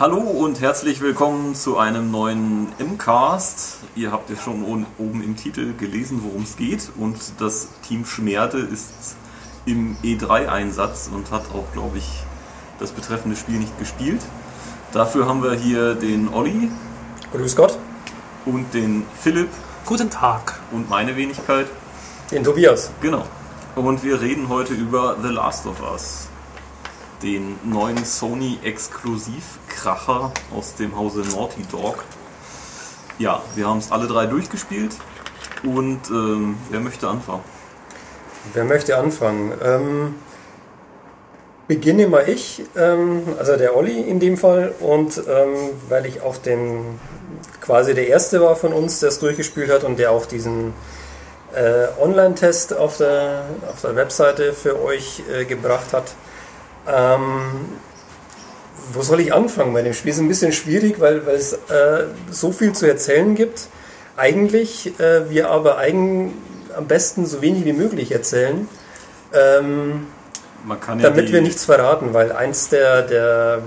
Hallo und herzlich willkommen zu einem neuen M-Cast. Ihr habt ja schon oben im Titel gelesen, worum es geht. Und das Team Schmerde ist im E3-Einsatz und hat auch, glaube ich, das betreffende Spiel nicht gespielt. Dafür haben wir hier den Olli. Grüß Gott. Und den Philipp. Guten Tag. Und meine Wenigkeit. Den Tobias. Genau. Und wir reden heute über The Last of Us den neuen Sony-Exklusivkracher aus dem Hause Naughty Dog. Ja, wir haben es alle drei durchgespielt und ähm, wer möchte anfangen? Wer möchte anfangen? Ähm, beginne mal ich, ähm, also der Olli in dem Fall und ähm, weil ich auch den quasi der erste war von uns, der es durchgespielt hat und der auch diesen äh, Online-Test auf der, auf der Webseite für euch äh, gebracht hat, ähm, wo soll ich anfangen bei dem Spiel? Ist ein bisschen schwierig, weil, weil es äh, so viel zu erzählen gibt. Eigentlich äh, wir aber eigen, am besten so wenig wie möglich erzählen, ähm, ja damit wir nichts verraten, weil eins der, der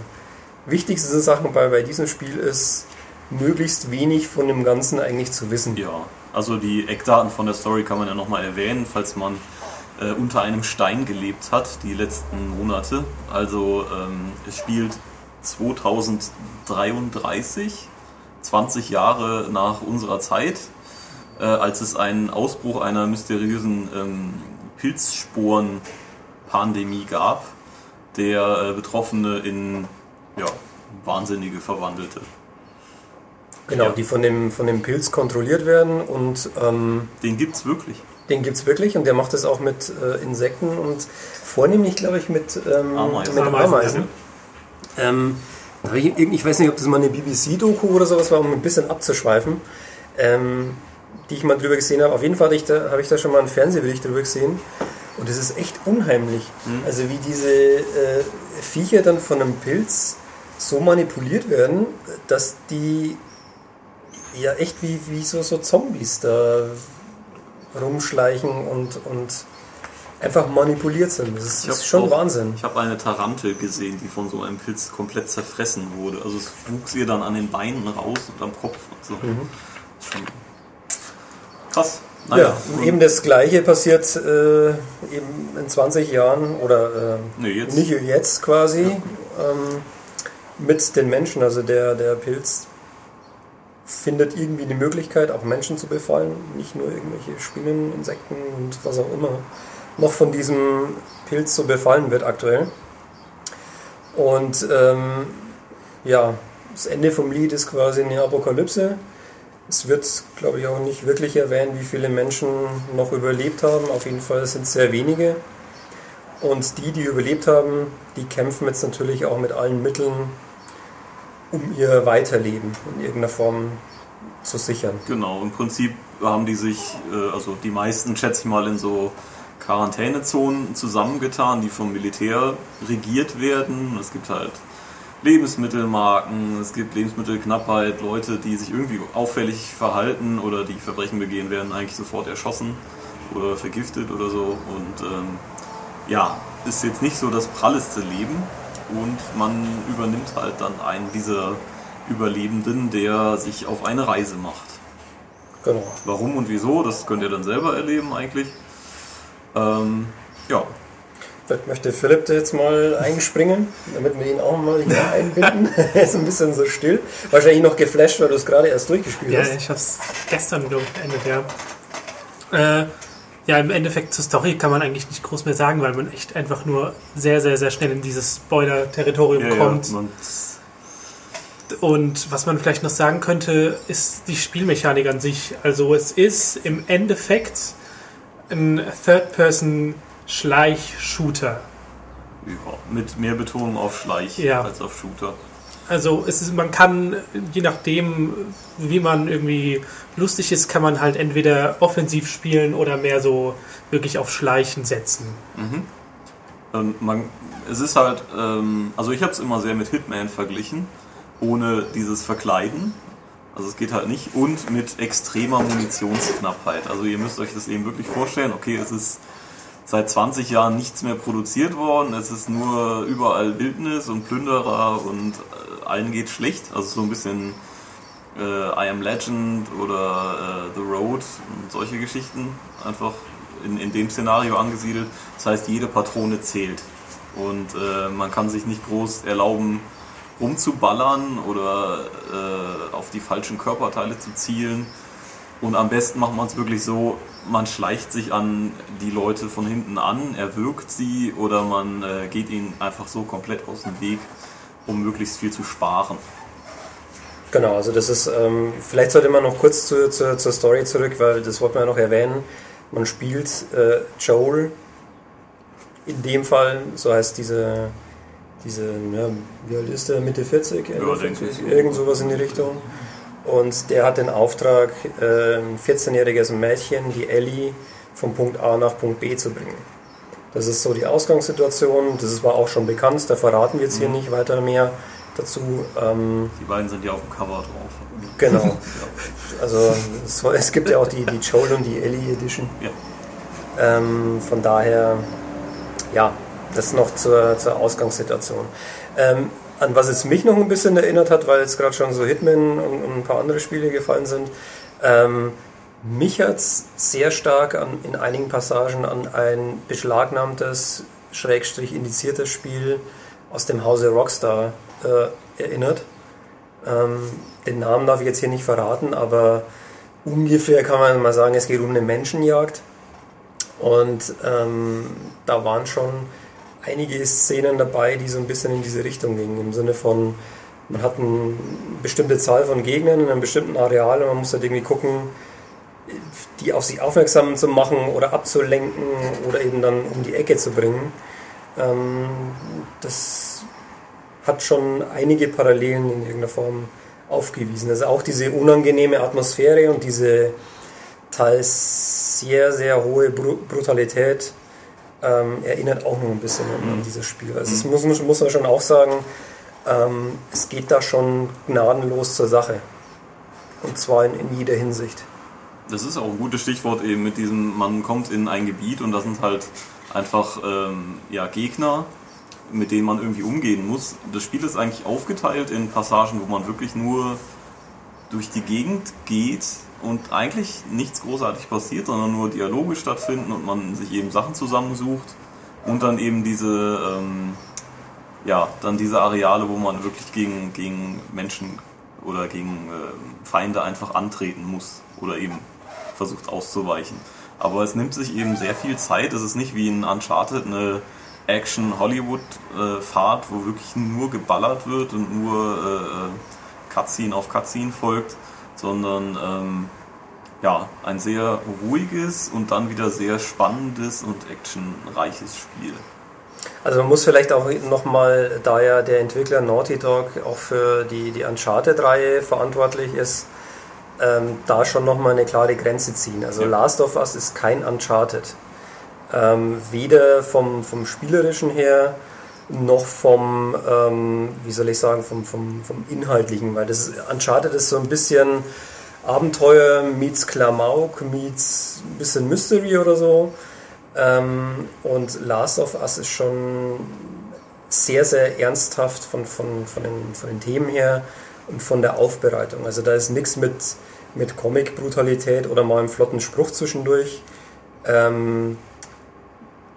wichtigsten Sachen bei, bei diesem Spiel ist, möglichst wenig von dem Ganzen eigentlich zu wissen. Ja, also die Eckdaten von der Story kann man ja nochmal erwähnen, falls man äh, unter einem Stein gelebt hat, die letzten Monate. Also ähm, es spielt 2033, 20 Jahre nach unserer Zeit, äh, als es einen Ausbruch einer mysteriösen ähm, Pilzsporen-Pandemie gab, der äh, Betroffene in ja, Wahnsinnige verwandelte. Genau, ja. die von dem, von dem Pilz kontrolliert werden und. Ähm, Den gibt es wirklich. Den gibt es wirklich und der macht das auch mit äh, Insekten und vornehmlich, glaube ich, mit, ähm, Ameisen. Mit Ameisen. Ähm, ich, ich, weiß nicht, ob das mal eine BBC-Doku oder sowas war, um ein bisschen abzuschweifen, ähm, die ich mal drüber gesehen habe. Auf jeden Fall habe ich, da, hab ich da schon mal einen Fernsehbericht drüber gesehen und es ist echt unheimlich. Mhm. Also wie diese äh, Viecher dann von einem Pilz so manipuliert werden, dass die ja echt wie, wie so, so Zombies da rumschleichen und, und einfach manipuliert sind. Das ist, ist schon auch, Wahnsinn. Ich habe eine Tarantel gesehen, die von so einem Pilz komplett zerfressen wurde. Also es wuchs ihr dann an den Beinen raus und am Kopf. Und so. Mhm. Schon krass. Naja. Ja, und eben das Gleiche passiert äh, eben in 20 Jahren oder äh, nee, jetzt. nicht jetzt quasi ja. ähm, mit den Menschen. Also der, der Pilz findet irgendwie eine Möglichkeit, auch Menschen zu befallen, nicht nur irgendwelche Spinnen, Insekten und was auch immer noch von diesem Pilz so befallen wird aktuell. Und ähm, ja, das Ende vom Lied ist quasi eine Apokalypse. Es wird, glaube ich, auch nicht wirklich erwähnt, wie viele Menschen noch überlebt haben. Auf jeden Fall sind es sehr wenige. Und die, die überlebt haben, die kämpfen jetzt natürlich auch mit allen Mitteln um ihr Weiterleben in irgendeiner Form zu sichern. Genau, im Prinzip haben die sich, äh, also die meisten schätze ich mal in so Quarantänezonen zusammengetan, die vom Militär regiert werden. Es gibt halt Lebensmittelmarken, es gibt Lebensmittelknappheit, Leute, die sich irgendwie auffällig verhalten oder die Verbrechen begehen, werden eigentlich sofort erschossen oder vergiftet oder so. Und ähm, ja, ist jetzt nicht so das pralleste Leben, und man übernimmt halt dann einen dieser Überlebenden, der sich auf eine Reise macht. Genau. Warum und wieso, das könnt ihr dann selber erleben eigentlich. Ähm, ja. Vielleicht möchte Philipp jetzt mal einspringen, damit wir ihn auch mal hier einbinden. er ist ein bisschen so still. Wahrscheinlich noch geflasht, weil du es gerade erst durchgespielt ja, hast. Ja, ich habe es gestern beendet, ja. Äh, ja, im Endeffekt zur Story kann man eigentlich nicht groß mehr sagen, weil man echt einfach nur sehr, sehr, sehr schnell in dieses Spoiler-Territorium ja, kommt. Ja, und was man vielleicht noch sagen könnte, ist die Spielmechanik an sich. Also es ist im Endeffekt ein Third-Person-Schleich-Shooter. Ja, mit mehr Betonung auf Schleich ja. als auf Shooter. Also es ist, man kann, je nachdem, wie man irgendwie lustig ist, kann man halt entweder offensiv spielen oder mehr so wirklich auf Schleichen setzen. Mhm. Ähm, man, es ist halt, ähm, also ich habe es immer sehr mit Hitman verglichen, ohne dieses Verkleiden. Also es geht halt nicht und mit extremer Munitionsknappheit. Also ihr müsst euch das eben wirklich vorstellen, okay, es ist seit 20 Jahren nichts mehr produziert worden, es ist nur überall Wildnis und Plünderer und äh, allen geht schlecht. Also so ein bisschen äh, I Am Legend oder äh, The Road und solche Geschichten einfach in, in dem Szenario angesiedelt. Das heißt, jede Patrone zählt. Und äh, man kann sich nicht groß erlauben, rumzuballern oder äh, auf die falschen Körperteile zu zielen. Und am besten macht man es wirklich so, man schleicht sich an die Leute von hinten an, erwürgt sie oder man äh, geht ihnen einfach so komplett aus dem Weg, um möglichst viel zu sparen. Genau, also das ist, ähm, vielleicht sollte man noch kurz zu, zu, zur Story zurück, weil das wollten wir ja noch erwähnen. Man spielt äh, Joel, in dem Fall, so heißt diese, diese ja, wie alt ist der, Mitte 40? Ja, 40 irgend sowas in die Richtung. Und der hat den Auftrag, äh, ein 14-jähriges Mädchen, die Ellie, vom Punkt A nach Punkt B zu bringen. Das ist so die Ausgangssituation. Das war auch schon bekannt, da verraten wir jetzt hier mhm. nicht weiter mehr dazu. Ähm, die beiden sind ja auf dem Cover drauf. Genau. Also es, es, gibt ja auch die, die Joel und die Ellie Edition. Ja. Ähm, von daher, ja, das noch zur, zur Ausgangssituation. Ähm, an was es mich noch ein bisschen erinnert hat, weil jetzt gerade schon so Hitman und, und, ein paar andere Spiele gefallen sind. Ähm, mich hat es sehr stark an, in einigen Passagen an ein beschlagnahmtes, schrägstrich indiziertes Spiel aus dem Hause Rockstar äh, erinnert. Ähm, den Namen darf ich jetzt hier nicht verraten, aber ungefähr kann man mal sagen, es geht um eine Menschenjagd. Und ähm, da waren schon einige Szenen dabei, die so ein bisschen in diese Richtung gingen. Im Sinne von, man hat eine bestimmte Zahl von Gegnern in einem bestimmten Areal und man muss halt irgendwie gucken, die auf sich aufmerksam zu machen oder abzulenken oder eben dann um die Ecke zu bringen. Ähm, das hat schon einige Parallelen in irgendeiner Form aufgewiesen. Also auch diese unangenehme Atmosphäre und diese teils sehr, sehr hohe Brutalität ähm, erinnert auch noch ein bisschen an, an mhm. dieses Spiel. Also es mhm. muss, muss man schon auch sagen, ähm, es geht da schon gnadenlos zur Sache. Und zwar in, in jeder Hinsicht. Das ist auch ein gutes Stichwort eben mit diesem, man kommt in ein Gebiet und da sind halt einfach ähm, ja, Gegner, mit denen man irgendwie umgehen muss. Das Spiel ist eigentlich aufgeteilt in Passagen, wo man wirklich nur durch die Gegend geht und eigentlich nichts großartig passiert, sondern nur Dialoge stattfinden und man sich eben Sachen zusammensucht und dann eben diese, ähm, ja, dann diese Areale, wo man wirklich gegen, gegen Menschen oder gegen äh, Feinde einfach antreten muss oder eben versucht auszuweichen. Aber es nimmt sich eben sehr viel Zeit. Es ist nicht wie in Uncharted eine Action-Hollywood-Fahrt, wo wirklich nur geballert wird und nur äh, äh Cutscene auf Cutscene folgt, sondern ähm, ja, ein sehr ruhiges und dann wieder sehr spannendes und actionreiches Spiel. Also man muss vielleicht auch nochmal, da ja der Entwickler Naughty Dog auch für die, die Uncharted-Reihe verantwortlich ist, ähm, da schon nochmal eine klare Grenze ziehen. Also ja. Last of Us ist kein Uncharted. Ähm, weder vom, vom Spielerischen her, noch vom, ähm, wie soll ich sagen, vom, vom, vom Inhaltlichen, weil das Uncharted ist so ein bisschen Abenteuer meets Klamauk, meets ein bisschen Mystery oder so. Ähm, und Last of Us ist schon sehr, sehr ernsthaft von, von, von, den, von den Themen her und von der Aufbereitung. Also da ist nichts mit, mit Comic-Brutalität oder mal einem flotten Spruch zwischendurch. Ähm,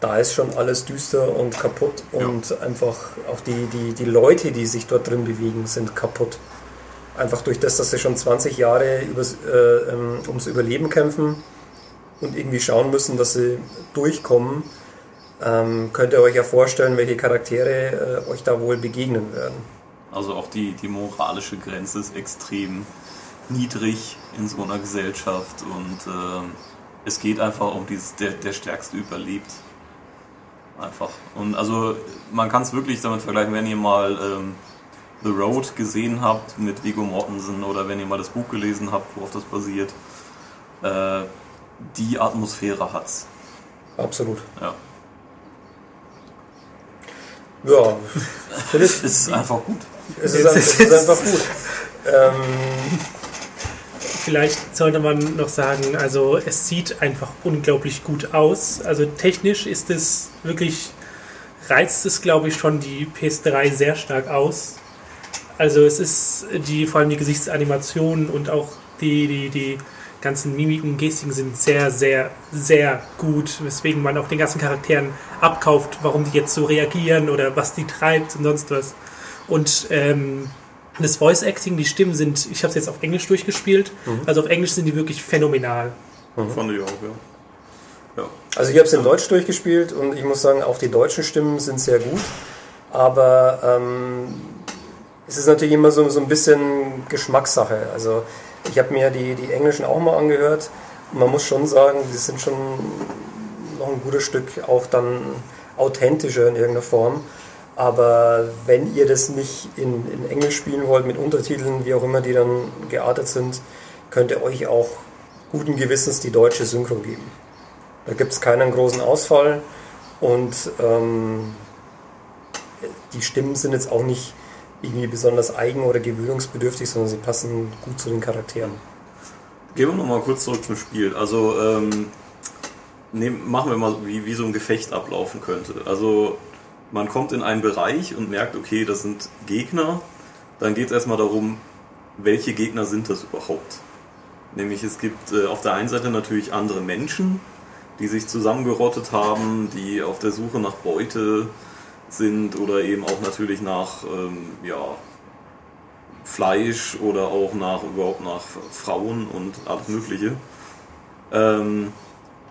da ist schon alles düster und kaputt und ja. einfach auch die, die, die Leute, die sich dort drin bewegen, sind kaputt. Einfach durch das, dass sie schon 20 Jahre übers, äh, ähm, ums Überleben kämpfen und irgendwie schauen müssen, dass sie durchkommen, ähm, könnt ihr euch ja vorstellen, welche Charaktere äh, euch da wohl begegnen werden. Also auch die, die moralische Grenze ist extrem niedrig in so einer Gesellschaft und äh, es geht einfach um dieses, der, der Stärkste überlebt einfach. Und also man kann es wirklich damit vergleichen, wenn ihr mal ähm, The Road gesehen habt mit Viggo Mortensen oder wenn ihr mal das Buch gelesen habt, worauf das basiert. Äh, die Atmosphäre hat's. Absolut. Ja. Ja, es ist einfach gut. Es ist, es ist einfach gut. Ähm, Vielleicht sollte man noch sagen, also es sieht einfach unglaublich gut aus. Also technisch ist es wirklich, reizt es glaube ich schon die PS3 sehr stark aus. Also es ist die, vor allem die Gesichtsanimationen und auch die, die, die ganzen Mimiken und Gestiken sind sehr, sehr, sehr gut, weswegen man auch den ganzen Charakteren abkauft, warum die jetzt so reagieren oder was die treibt und sonst was. Und ähm, das Voice Acting, die Stimmen sind, ich habe es jetzt auf Englisch durchgespielt, mhm. also auf Englisch sind die wirklich phänomenal. Mhm. Fand ich auch, ja. ja. Also ich habe es in Deutsch durchgespielt und ich muss sagen, auch die deutschen Stimmen sind sehr gut, aber ähm, es ist natürlich immer so, so ein bisschen Geschmackssache. Also ich habe mir die, die englischen auch mal angehört und man muss schon sagen, die sind schon noch ein gutes Stück auch dann authentischer in irgendeiner Form. Aber wenn ihr das nicht in, in Englisch spielen wollt, mit Untertiteln, wie auch immer die dann geartet sind, könnt ihr euch auch guten Gewissens die deutsche Synchro geben. Da gibt es keinen großen Ausfall und ähm, die Stimmen sind jetzt auch nicht irgendwie besonders eigen oder gewöhnungsbedürftig, sondern sie passen gut zu den Charakteren. Gehen wir nochmal kurz zurück zum Spiel. Also ähm, nehm, machen wir mal, wie, wie so ein Gefecht ablaufen könnte. Also man kommt in einen Bereich und merkt, okay, das sind Gegner. Dann geht es erstmal darum, welche Gegner sind das überhaupt? Nämlich es gibt äh, auf der einen Seite natürlich andere Menschen, die sich zusammengerottet haben, die auf der Suche nach Beute sind oder eben auch natürlich nach ähm, ja, Fleisch oder auch nach überhaupt nach Frauen und alles Mögliche. Ähm,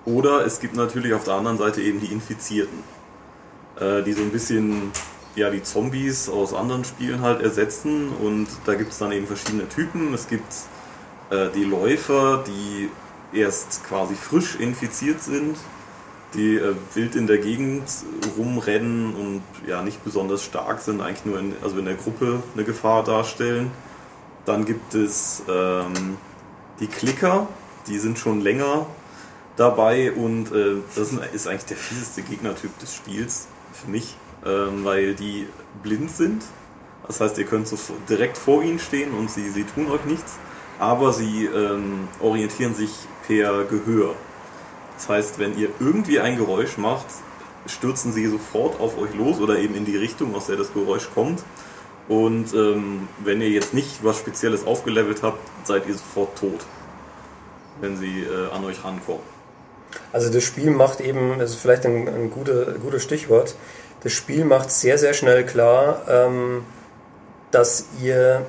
oder es gibt natürlich auf der anderen Seite eben die Infizierten äh, die so ein bisschen ja, die Zombies aus anderen Spielen halt ersetzen. Und da gibt es dann eben verschiedene Typen. Es gibt äh, die Läufer, die erst quasi frisch infiziert sind, die äh, wild in der Gegend rumrennen und ja nicht besonders stark sind, eigentlich nur in, also in der Gruppe eine Gefahr darstellen. Dann gibt es ähm, die Klicker, die sind schon länger dabei und äh, das ist eigentlich der fieseste Gegnertyp des Spiels für mich, ähm, weil die blind sind. Das heißt, ihr könnt so direkt vor ihnen stehen und sie, sie tun euch nichts, aber sie ähm, orientieren sich per Gehör. Das heißt, wenn ihr irgendwie ein Geräusch macht, stürzen sie sofort auf euch los oder eben in die Richtung, aus der das Geräusch kommt. Und ähm, wenn ihr jetzt nicht was Spezielles aufgelevelt habt, seid ihr sofort tot, wenn sie äh, an euch rankommen. Also das Spiel macht eben, das ist vielleicht ein, ein guter, gutes Stichwort, das Spiel macht sehr, sehr schnell klar, ähm, dass ihr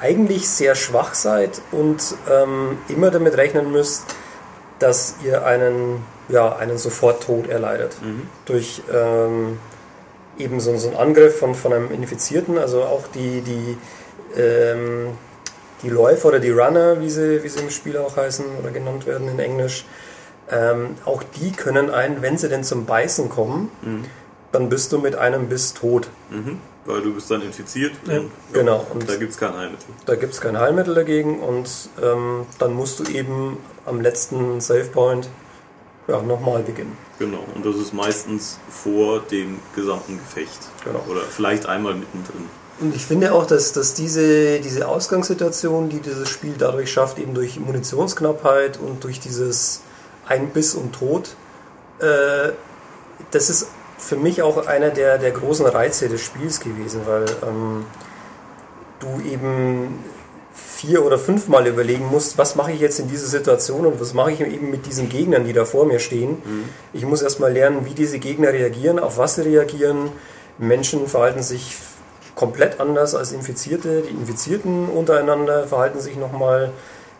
eigentlich sehr schwach seid und ähm, immer damit rechnen müsst, dass ihr einen, ja, einen Soforttod erleidet. Mhm. Durch ähm, eben so, so einen Angriff von, von einem Infizierten, also auch die, die ähm, die Läufer oder die Runner, wie sie, wie sie im Spiel auch heißen oder genannt werden in Englisch, ähm, auch die können einen, wenn sie denn zum Beißen kommen, mhm. dann bist du mit einem Biss tot. Mhm. Weil du bist dann infiziert. Ja. Und, genau. Und da gibt es kein Heilmittel. Da gibt es kein Heilmittel dagegen und ähm, dann musst du eben am letzten Save Point ja, nochmal beginnen. Genau, und das ist meistens vor dem gesamten Gefecht. Genau. Oder vielleicht einmal mittendrin. Und ich finde auch, dass, dass diese, diese Ausgangssituation, die dieses Spiel dadurch schafft, eben durch Munitionsknappheit und durch dieses Einbiss und Tod, äh, das ist für mich auch einer der, der großen Reize des Spiels gewesen, weil ähm, du eben vier oder fünfmal überlegen musst, was mache ich jetzt in dieser Situation und was mache ich eben mit diesen Gegnern, die da vor mir stehen. Mhm. Ich muss erstmal lernen, wie diese Gegner reagieren, auf was sie reagieren. Menschen verhalten sich komplett anders als Infizierte. Die Infizierten untereinander verhalten sich nochmal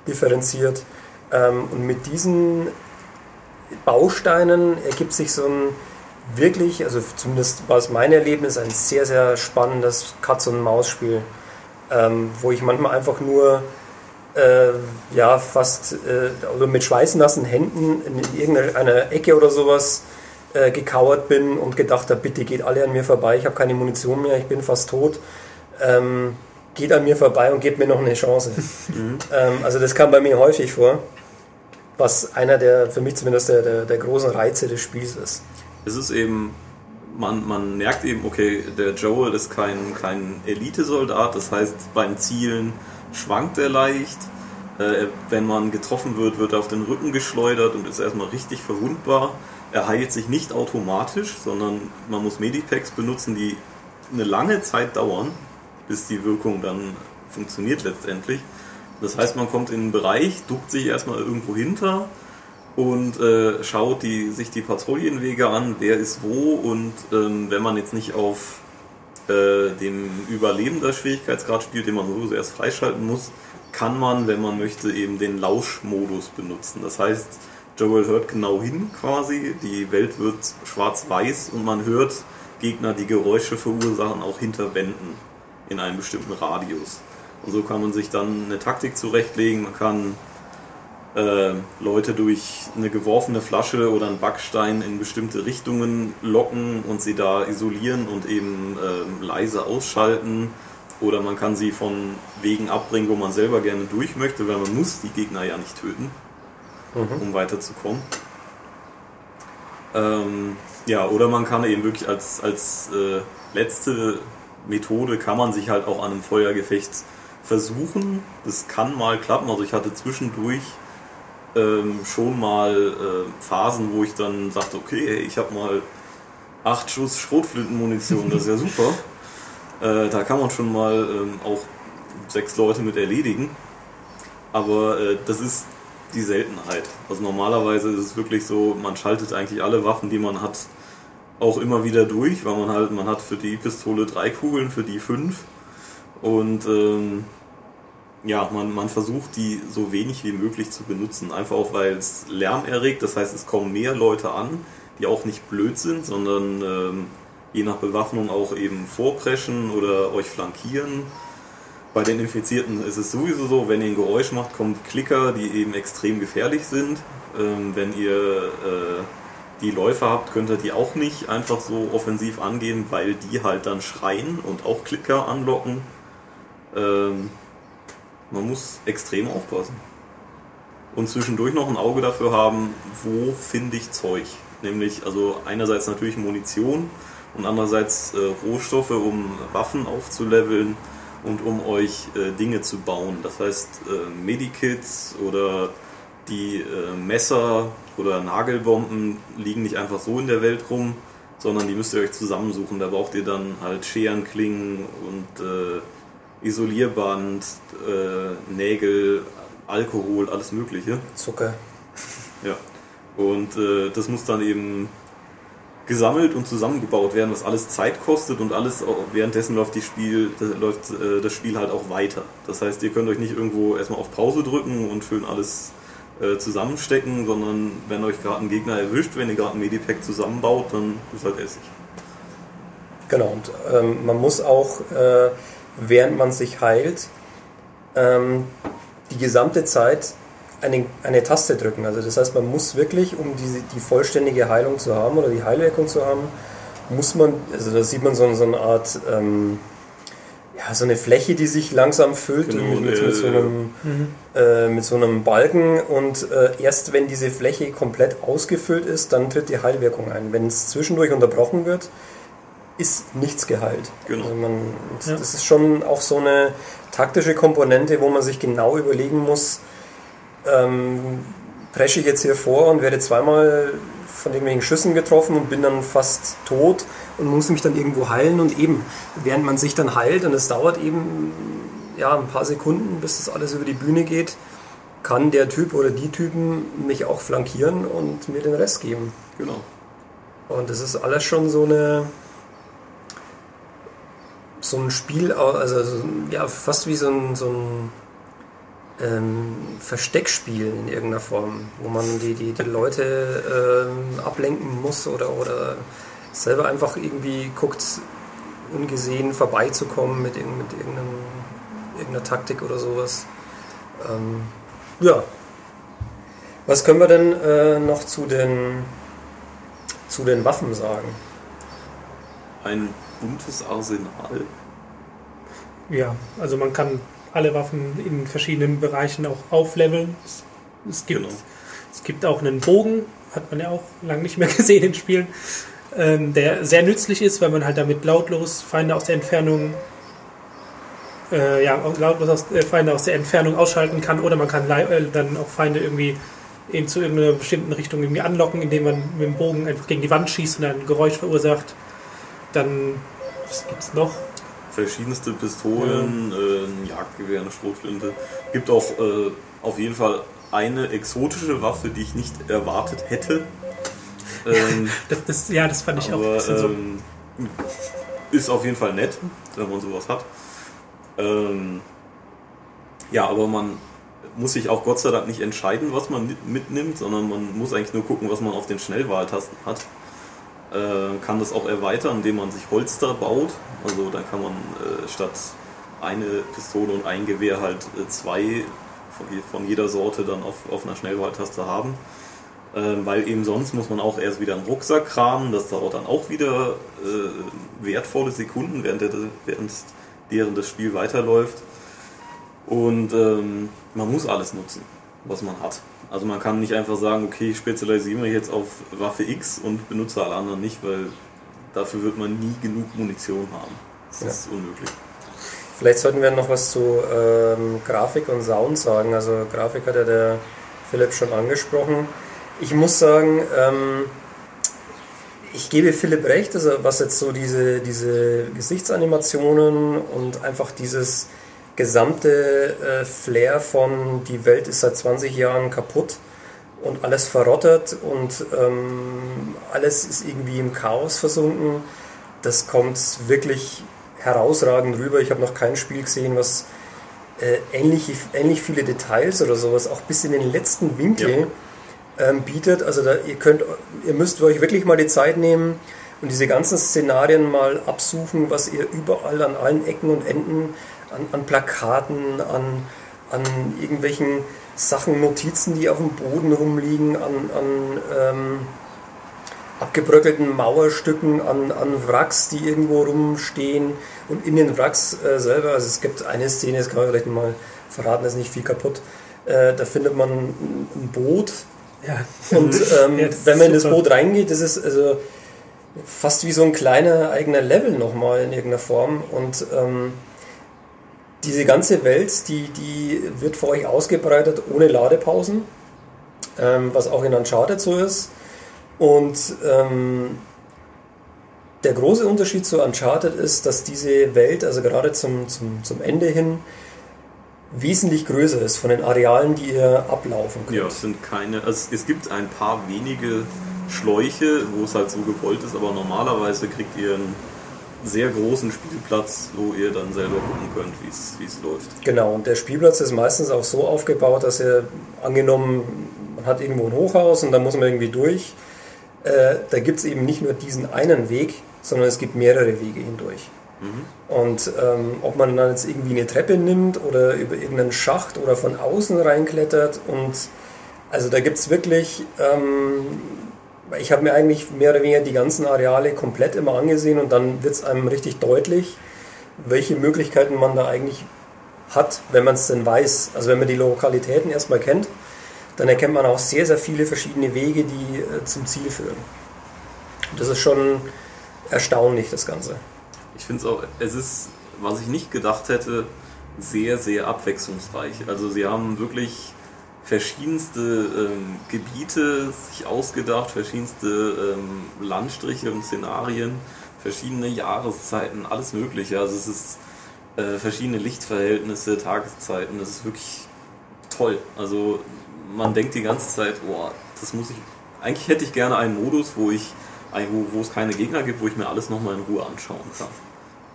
differenziert. Ähm, und mit diesen Bausteinen ergibt sich so ein wirklich, also zumindest war es mein Erlebnis, ein sehr, sehr spannendes Katz- und Maus-Spiel, ähm, wo ich manchmal einfach nur äh, ja, fast äh, also mit schweißnassen Händen in irgendeiner Ecke oder sowas äh, gekauert bin und gedacht habe, bitte geht alle an mir vorbei, ich habe keine Munition mehr, ich bin fast tot. Ähm, geht an mir vorbei und gebt mir noch eine Chance. Mhm. Ähm, also das kam bei mir häufig vor, was einer der, für mich zumindest der, der, der großen Reize des Spiels ist. Es ist eben, man, man merkt eben, okay, der Joel ist kein, kein Elitesoldat, das heißt beim Zielen schwankt er leicht. Äh, wenn man getroffen wird, wird er auf den Rücken geschleudert und ist erstmal richtig verwundbar. Er heilt sich nicht automatisch, sondern man muss Medipacks benutzen, die eine lange Zeit dauern, bis die Wirkung dann funktioniert letztendlich. Das heißt, man kommt in einen Bereich, duckt sich erstmal irgendwo hinter und äh, schaut die, sich die Patrouillenwege an, wer ist wo und ähm, wenn man jetzt nicht auf äh, dem Überlebender Schwierigkeitsgrad spielt, den man sowieso erst freischalten muss, kann man, wenn man möchte, eben den Lauschmodus benutzen. Das heißt, Joel hört genau hin quasi, die Welt wird schwarz-weiß und man hört Gegner, die Geräusche verursachen, auch hinter Wänden in einem bestimmten Radius. Und so kann man sich dann eine Taktik zurechtlegen, man kann äh, Leute durch eine geworfene Flasche oder einen Backstein in bestimmte Richtungen locken und sie da isolieren und eben äh, leise ausschalten. Oder man kann sie von Wegen abbringen, wo man selber gerne durch möchte, weil man muss die Gegner ja nicht töten, mhm. um weiterzukommen. Ähm, ja, oder man kann eben wirklich als, als äh, letzte Methode kann man sich halt auch an einem Feuergefecht versuchen. Das kann mal klappen. Also ich hatte zwischendurch ähm, schon mal äh, Phasen, wo ich dann sagte, okay, hey, ich habe mal acht Schuss Schrotflintenmunition, das ist ja super. Äh, da kann man schon mal ähm, auch sechs Leute mit erledigen. Aber äh, das ist die Seltenheit. Also normalerweise ist es wirklich so, man schaltet eigentlich alle Waffen, die man hat, auch immer wieder durch, weil man halt, man hat für die Pistole drei Kugeln, für die fünf. Und ähm, ja, man, man versucht die so wenig wie möglich zu benutzen. Einfach auch, weil es Lärm erregt. Das heißt, es kommen mehr Leute an, die auch nicht blöd sind, sondern ähm, je nach Bewaffnung auch eben vorpreschen oder euch flankieren. Bei den Infizierten ist es sowieso so, wenn ihr ein Geräusch macht, kommen Klicker, die eben extrem gefährlich sind. Ähm, wenn ihr äh, die Läufer habt, könnt ihr die auch nicht einfach so offensiv angehen, weil die halt dann schreien und auch Klicker anlocken. Ähm, man muss extrem aufpassen. Und zwischendurch noch ein Auge dafür haben, wo finde ich Zeug. Nämlich, also einerseits natürlich Munition und andererseits äh, Rohstoffe, um Waffen aufzuleveln und um euch äh, Dinge zu bauen. Das heißt, äh, Medikits oder die äh, Messer oder Nagelbomben liegen nicht einfach so in der Welt rum, sondern die müsst ihr euch zusammensuchen. Da braucht ihr dann halt Scherenklingen und äh, Isolierband, äh, Nägel, Alkohol, alles Mögliche. Zucker. Ja. Und äh, das muss dann eben gesammelt und zusammengebaut werden, was alles Zeit kostet und alles währenddessen läuft, die Spiel, das, läuft äh, das Spiel halt auch weiter. Das heißt, ihr könnt euch nicht irgendwo erstmal auf Pause drücken und schön alles äh, zusammenstecken, sondern wenn euch gerade ein Gegner erwischt, wenn ihr gerade ein Medipack zusammenbaut, dann ist halt Essig. Genau, und ähm, man muss auch äh, während man sich heilt, ähm, die gesamte Zeit eine, eine Taste drücken. Also das heißt, man muss wirklich, um die, die vollständige Heilung zu haben oder die Heilwirkung zu haben, muss man, also da sieht man so, so eine Art, ähm, ja, so eine Fläche, die sich langsam füllt genau, mit, mit, mit, so einem, mhm. äh, mit so einem Balken und äh, erst wenn diese Fläche komplett ausgefüllt ist, dann tritt die Heilwirkung ein. Wenn es zwischendurch unterbrochen wird, ist nichts geheilt. Genau. Also man, ja. Das ist schon auch so eine taktische Komponente, wo man sich genau überlegen muss, ähm, presche ich jetzt hier vor und werde zweimal von irgendwelchen Schüssen getroffen und bin dann fast tot und muss mich dann irgendwo heilen und eben, während man sich dann heilt und es dauert eben ja, ein paar Sekunden, bis das alles über die Bühne geht, kann der Typ oder die Typen mich auch flankieren und mir den Rest geben. Genau. Und das ist alles schon so eine, so ein Spiel, also ja, fast wie so ein, so ein ähm, Versteckspiel in irgendeiner Form, wo man die, die, die Leute ähm, ablenken muss oder, oder selber einfach irgendwie guckt, ungesehen vorbeizukommen mit, mit irgendeiner Taktik oder sowas. Ähm, ja. Was können wir denn äh, noch zu den, zu den Waffen sagen? Ein buntes Arsenal. Ja, also man kann alle Waffen in verschiedenen Bereichen auch aufleveln. Es, es gibt, genau. es gibt auch einen Bogen, hat man ja auch lange nicht mehr gesehen in Spielen, ähm, der sehr nützlich ist, weil man halt damit lautlos Feinde aus der Entfernung äh, ja, lautlos aus, äh, Feinde aus der Entfernung ausschalten kann oder man kann äh, dann auch Feinde irgendwie in zu irgendeiner bestimmten Richtung irgendwie anlocken, indem man mit dem Bogen einfach gegen die Wand schießt und dann ein Geräusch verursacht. Dann Was gibt's noch? Verschiedenste Pistolen, ja. äh, ein Jagdgewehr, eine Schrotflinte. Gibt auch äh, auf jeden Fall eine exotische Waffe, die ich nicht erwartet hätte. Ähm, das, das, ja, das fand ich aber, auch ein ähm, so. Ist auf jeden Fall nett, wenn man sowas hat. Ähm, ja, aber man muss sich auch Gott sei Dank nicht entscheiden, was man mitnimmt, sondern man muss eigentlich nur gucken, was man auf den Schnellwahltasten hat. Äh, kann das auch erweitern, indem man sich Holster baut. Also dann kann man äh, statt eine Pistole und ein Gewehr halt äh, zwei von, von, jeder Sorte dann auf, auf einer Schnellwahltaste haben. Ähm, weil eben sonst muss man auch erst wieder einen Rucksack kramen, das dauert dann auch wieder äh, wertvolle Sekunden, während, der, während deren das Spiel weiterläuft. Und ähm, man muss alles nutzen, was man hat. Also man kann nicht einfach sagen, okay, ich spezialisiere mich jetzt auf Waffe X und benutze alle anderen nicht, weil dafür wird man nie genug Munition haben. Das ja. ist unmöglich. Vielleicht sollten wir noch was zu ähm, Grafik und Sound sagen. Also Grafik hat ja der Philipp schon angesprochen. Ich muss sagen, ähm, ich gebe Philipp recht, also was jetzt so diese, diese Gesichtsanimationen und einfach dieses gesamte äh, Flair von die Welt ist seit 20 Jahren kaputt und alles verrottet und ähm, alles ist irgendwie im Chaos versunken. Das kommt wirklich herausragend rüber. Ich habe noch kein Spiel gesehen, was äh, ähnlich, ähnlich viele Details oder sowas, auch bis in den letzten Winkel ja. ähm, bietet. Also da, ihr könnt, ihr müsst euch wirklich mal die Zeit nehmen und diese ganzen Szenarien mal absuchen, was ihr überall an allen Ecken und Enden an, an Plakaten, an, an irgendwelchen Sachen, Notizen, die auf dem Boden rumliegen, an, an ähm, abgebröckelten Mauerstücken, an, an Wracks, die irgendwo rumstehen und in den Wracks äh, selber, also es gibt eine Szene, das kann man vielleicht mal verraten, ist nicht viel kaputt, äh, da findet man ein Boot. Ja. und ähm, ja, wenn man in das Boot reingeht, das ist also fast wie so ein kleiner eigener Level nochmal in irgendeiner Form. Und ähm, diese ganze Welt, die, die wird für euch ausgebreitet ohne Ladepausen, ähm, was auch in Uncharted so ist. Und ähm, der große Unterschied zu Uncharted ist, dass diese Welt, also gerade zum, zum, zum Ende hin, wesentlich größer ist von den Arealen, die ihr ablaufen könnt. Ja, es sind keine, also es gibt ein paar wenige Schläuche, wo es halt so gewollt ist, aber normalerweise kriegt ihr ein sehr großen Spielplatz, wo ihr dann selber gucken könnt, wie es läuft. Genau, und der Spielplatz ist meistens auch so aufgebaut, dass er angenommen, man hat irgendwo ein Hochhaus und da muss man irgendwie durch. Äh, da gibt es eben nicht nur diesen einen Weg, sondern es gibt mehrere Wege hindurch. Mhm. Und ähm, ob man dann jetzt irgendwie eine Treppe nimmt oder über irgendeinen Schacht oder von außen reinklettert und also da gibt es wirklich ähm, ich habe mir eigentlich mehr oder weniger die ganzen Areale komplett immer angesehen und dann wird es einem richtig deutlich, welche Möglichkeiten man da eigentlich hat, wenn man es denn weiß. Also wenn man die Lokalitäten erstmal kennt, dann erkennt man auch sehr, sehr viele verschiedene Wege, die äh, zum Ziel führen. Das ist schon erstaunlich, das Ganze. Ich finde es auch, es ist, was ich nicht gedacht hätte, sehr, sehr abwechslungsreich. Also sie haben wirklich verschiedenste ähm, Gebiete sich ausgedacht, verschiedenste ähm, Landstriche und Szenarien, verschiedene Jahreszeiten, alles Mögliche. Also es ist äh, verschiedene Lichtverhältnisse, Tageszeiten. Das ist wirklich toll. Also man denkt die ganze Zeit, boah, das muss ich. Eigentlich hätte ich gerne einen Modus, wo ich, wo, wo es keine Gegner gibt, wo ich mir alles nochmal in Ruhe anschauen kann.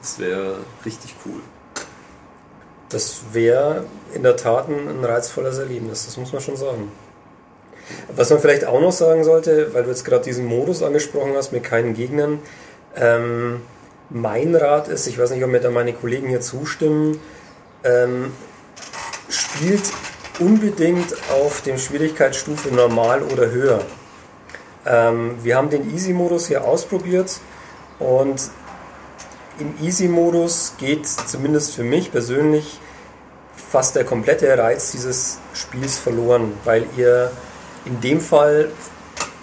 Das wäre richtig cool. Das wäre in der Tat ein reizvolles Erlebnis, das muss man schon sagen. Was man vielleicht auch noch sagen sollte, weil du jetzt gerade diesen Modus angesprochen hast mit keinen Gegnern, ähm, mein Rat ist, ich weiß nicht, ob mir da meine Kollegen hier zustimmen, ähm, spielt unbedingt auf dem Schwierigkeitsstufe normal oder höher. Ähm, wir haben den Easy-Modus hier ausprobiert und im Easy-Modus geht zumindest für mich persönlich fast der komplette Reiz dieses Spiels verloren, weil ihr in dem Fall,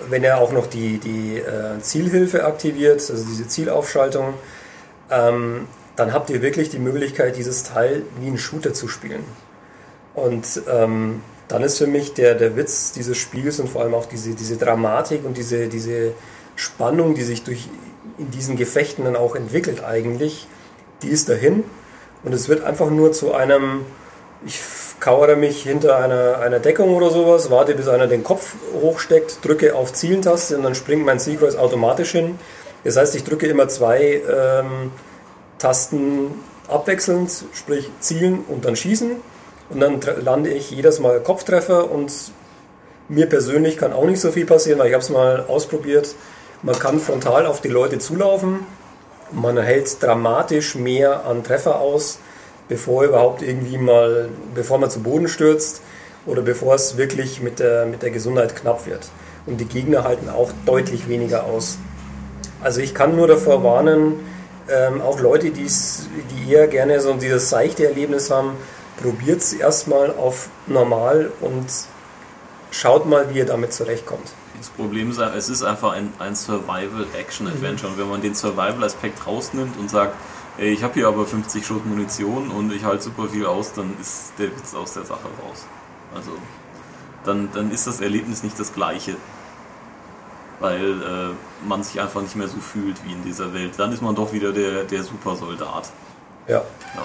wenn er auch noch die, die äh, Zielhilfe aktiviert, also diese Zielaufschaltung, ähm, dann habt ihr wirklich die Möglichkeit, dieses Teil wie ein Shooter zu spielen. Und ähm, dann ist für mich der, der Witz dieses Spiels und vor allem auch diese, diese Dramatik und diese, diese Spannung, die sich durch in diesen Gefechten dann auch entwickelt eigentlich, die ist dahin und es wird einfach nur zu einem, ich kauere mich hinter einer, einer Deckung oder sowas, warte bis einer den Kopf hochsteckt, drücke auf Zielentaste und dann springt mein Seacross automatisch hin. Das heißt, ich drücke immer zwei ähm, Tasten abwechselnd, sprich zielen und dann schießen. Und dann lande ich jedes Mal Kopftreffer und mir persönlich kann auch nicht so viel passieren, weil ich habe es mal ausprobiert. Man kann frontal auf die Leute zulaufen. Man erhält dramatisch mehr an Treffer aus, bevor überhaupt irgendwie mal, bevor man zu Boden stürzt oder bevor es wirklich mit der, mit der Gesundheit knapp wird. Und die Gegner halten auch deutlich weniger aus. Also ich kann nur davor warnen, ähm, auch Leute, die eher gerne so dieses seichte Erlebnis haben, probiert es erstmal auf normal und schaut mal, wie ihr damit zurechtkommt. Das Problem ist, es ist einfach ein, ein Survival-Action-Adventure. Mhm. Und wenn man den Survival-Aspekt rausnimmt und sagt, ey, ich habe hier aber 50 Schuss Munition und ich halte super viel aus, dann ist der Witz aus der Sache raus. Also, dann, dann ist das Erlebnis nicht das gleiche. Weil äh, man sich einfach nicht mehr so fühlt wie in dieser Welt. Dann ist man doch wieder der, der Supersoldat. Ja. ja.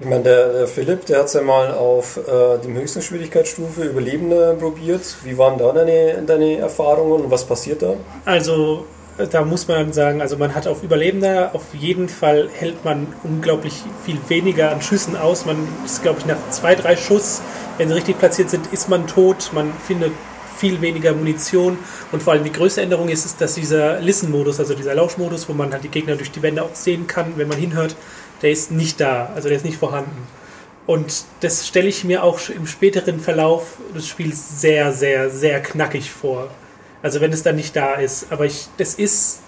Ich meine, der, der Philipp, der hat es ja mal auf äh, dem höchsten Schwierigkeitsstufe Überlebende probiert. Wie waren da deine, deine Erfahrungen und was passiert da? Also, da muss man sagen, also man hat auf Überlebender auf jeden Fall hält man unglaublich viel weniger an Schüssen aus. Man ist, glaube ich, nach zwei, drei Schuss, wenn sie richtig platziert sind, ist man tot. Man findet viel weniger Munition und vor allem die größte Änderung ist, ist dass dieser Listen-Modus, also dieser Lauschmodus, wo man halt die Gegner durch die Wände auch sehen kann, wenn man hinhört, der ist nicht da, also der ist nicht vorhanden. Und das stelle ich mir auch im späteren Verlauf des Spiels sehr, sehr, sehr knackig vor. Also wenn es dann nicht da ist. Aber ich, das ist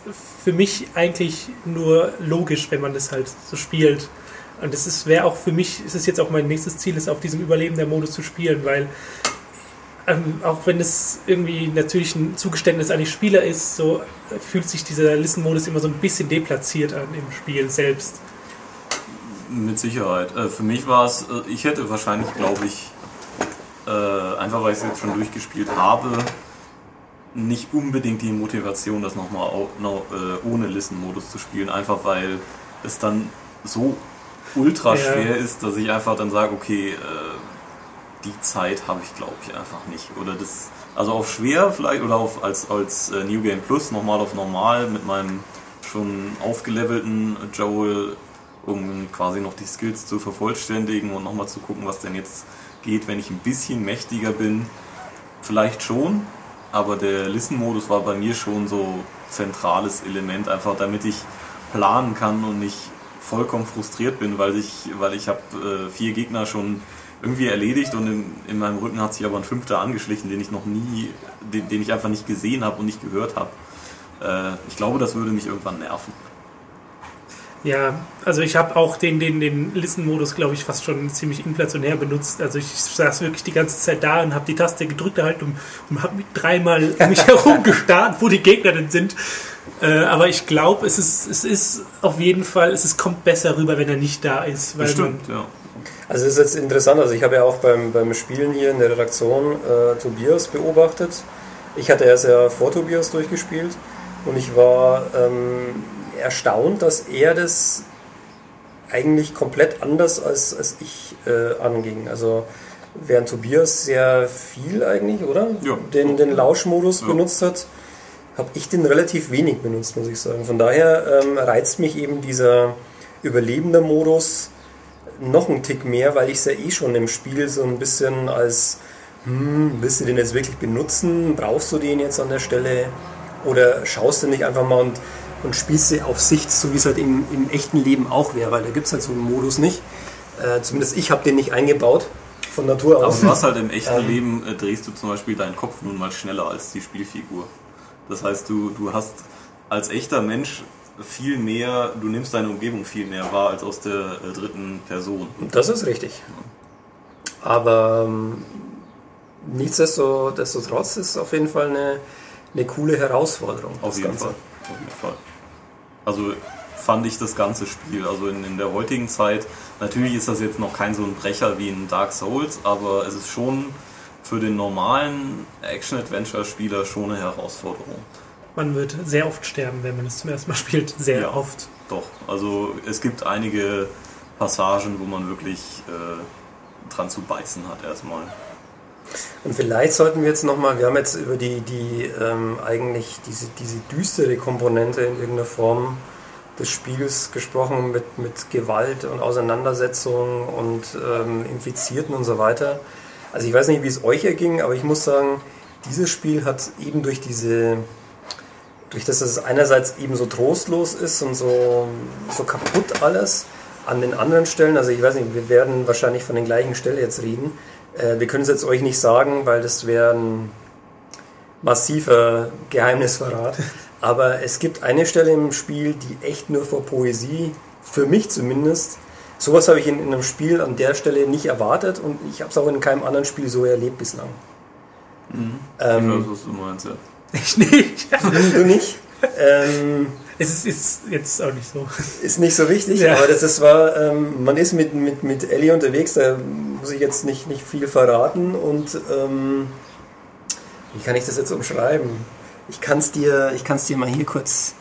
für mich eigentlich nur logisch, wenn man das halt so spielt. Und das wäre auch für mich, ist es jetzt auch mein nächstes Ziel, ist auf diesem Überlebender Modus zu spielen, weil ähm, auch wenn es irgendwie natürlich ein Zugeständnis an die Spieler ist, so fühlt sich dieser Listen-Modus immer so ein bisschen deplatziert an im Spiel selbst. Mit Sicherheit. Äh, für mich war es, äh, ich hätte wahrscheinlich, glaube ich, äh, einfach weil ich es jetzt schon durchgespielt habe, nicht unbedingt die Motivation, das nochmal ohne Listen-Modus zu spielen, einfach weil es dann so ultra schwer ja. ist, dass ich einfach dann sage, okay, die Zeit habe ich glaube ich einfach nicht. Oder das, also auf schwer vielleicht oder auf als, als New Game Plus nochmal auf normal mit meinem schon aufgelevelten Joel um quasi noch die Skills zu vervollständigen und nochmal zu gucken, was denn jetzt geht, wenn ich ein bisschen mächtiger bin. Vielleicht schon, aber der Listen-Modus war bei mir schon so zentrales Element, einfach damit ich planen kann und nicht vollkommen frustriert bin, weil ich, weil ich habe äh, vier Gegner schon irgendwie erledigt und in, in, meinem Rücken hat sich aber ein fünfter angeschlichen, den ich noch nie, den, den ich einfach nicht gesehen habe und nicht gehört habe. Äh, ich glaube, das würde mich irgendwann nerven. Ja, also ich habe auch den, den, den Listen-Modus, glaube ich, fast schon ziemlich inflationär benutzt. Also ich saß wirklich die ganze Zeit da und habe die Taste gedrückt halt und, und habe dreimal um mich herum gestarrt, wo die Gegner denn sind. Äh, aber ich glaube, es ist, es ist auf jeden Fall, es ist, kommt besser rüber, wenn er nicht da ist. Weil Bestimmt, ja. Also es ist jetzt interessant, also ich habe ja auch beim, beim Spielen hier in der Redaktion äh, Tobias beobachtet. Ich hatte erst ja vor Tobias durchgespielt und ich war... Ähm, erstaunt, dass er das eigentlich komplett anders als, als ich äh, anging. Also während Tobias sehr viel eigentlich, oder? Ja. Den, den Lauschmodus ja. benutzt hat, habe ich den relativ wenig benutzt, muss ich sagen. Von daher ähm, reizt mich eben dieser überlebende Modus noch einen Tick mehr, weil ich es ja eh schon im Spiel so ein bisschen als, hm, willst du den jetzt wirklich benutzen? Brauchst du den jetzt an der Stelle? Oder schaust du nicht einfach mal und und spielst sie auf Sicht, so wie es halt im, im echten Leben auch wäre, weil da gibt es halt so einen Modus nicht. Äh, zumindest ich habe den nicht eingebaut, von Natur aus. Aber du hast halt im echten ähm, Leben, äh, drehst du zum Beispiel deinen Kopf nun mal schneller als die Spielfigur. Das heißt, du, du hast als echter Mensch viel mehr, du nimmst deine Umgebung viel mehr wahr als aus der äh, dritten Person. Das ist richtig. Aber ähm, nichtsdestotrotz ist es auf jeden Fall eine, eine coole Herausforderung. Auf jeden. Fall. Auf jeden Fall. Also fand ich das ganze Spiel. Also in, in der heutigen Zeit, natürlich ist das jetzt noch kein so ein Brecher wie in Dark Souls, aber es ist schon für den normalen Action-Adventure-Spieler schon eine Herausforderung. man wird sehr oft sterben, wenn man es zum ersten Mal spielt. Sehr ja, oft. Doch. Also es gibt einige Passagen, wo man wirklich äh, dran zu beißen hat erstmal. Und vielleicht sollten wir jetzt nochmal, wir haben jetzt über die, die ähm, eigentlich diese, diese düstere Komponente in irgendeiner Form des Spiels gesprochen mit, mit Gewalt und Auseinandersetzungen und ähm, Infizierten und so weiter. Also ich weiß nicht, wie es euch erging, aber ich muss sagen, dieses Spiel hat eben durch diese, durch das es einerseits eben so trostlos ist und so, so kaputt alles, an den anderen Stellen, also ich weiß nicht, wir werden wahrscheinlich von den gleichen Stellen jetzt reden. Äh, wir können es jetzt euch nicht sagen, weil das wäre ein massiver Geheimnisverrat. Aber es gibt eine Stelle im Spiel, die echt nur vor Poesie, für mich zumindest, sowas habe ich in, in einem Spiel an der Stelle nicht erwartet und ich habe es auch in keinem anderen Spiel so erlebt bislang. Mhm. Ähm, ich weiß, was du meinst, ja. Ich nicht. du nicht? Ähm, es ist, ist, jetzt auch nicht so. Ist nicht so wichtig, ja. aber das, das war, ähm, man ist mit, mit, mit Ellie unterwegs, da muss ich jetzt nicht, nicht viel verraten und ähm, wie kann ich das jetzt umschreiben? Ich kann es dir, dir mal hier kurz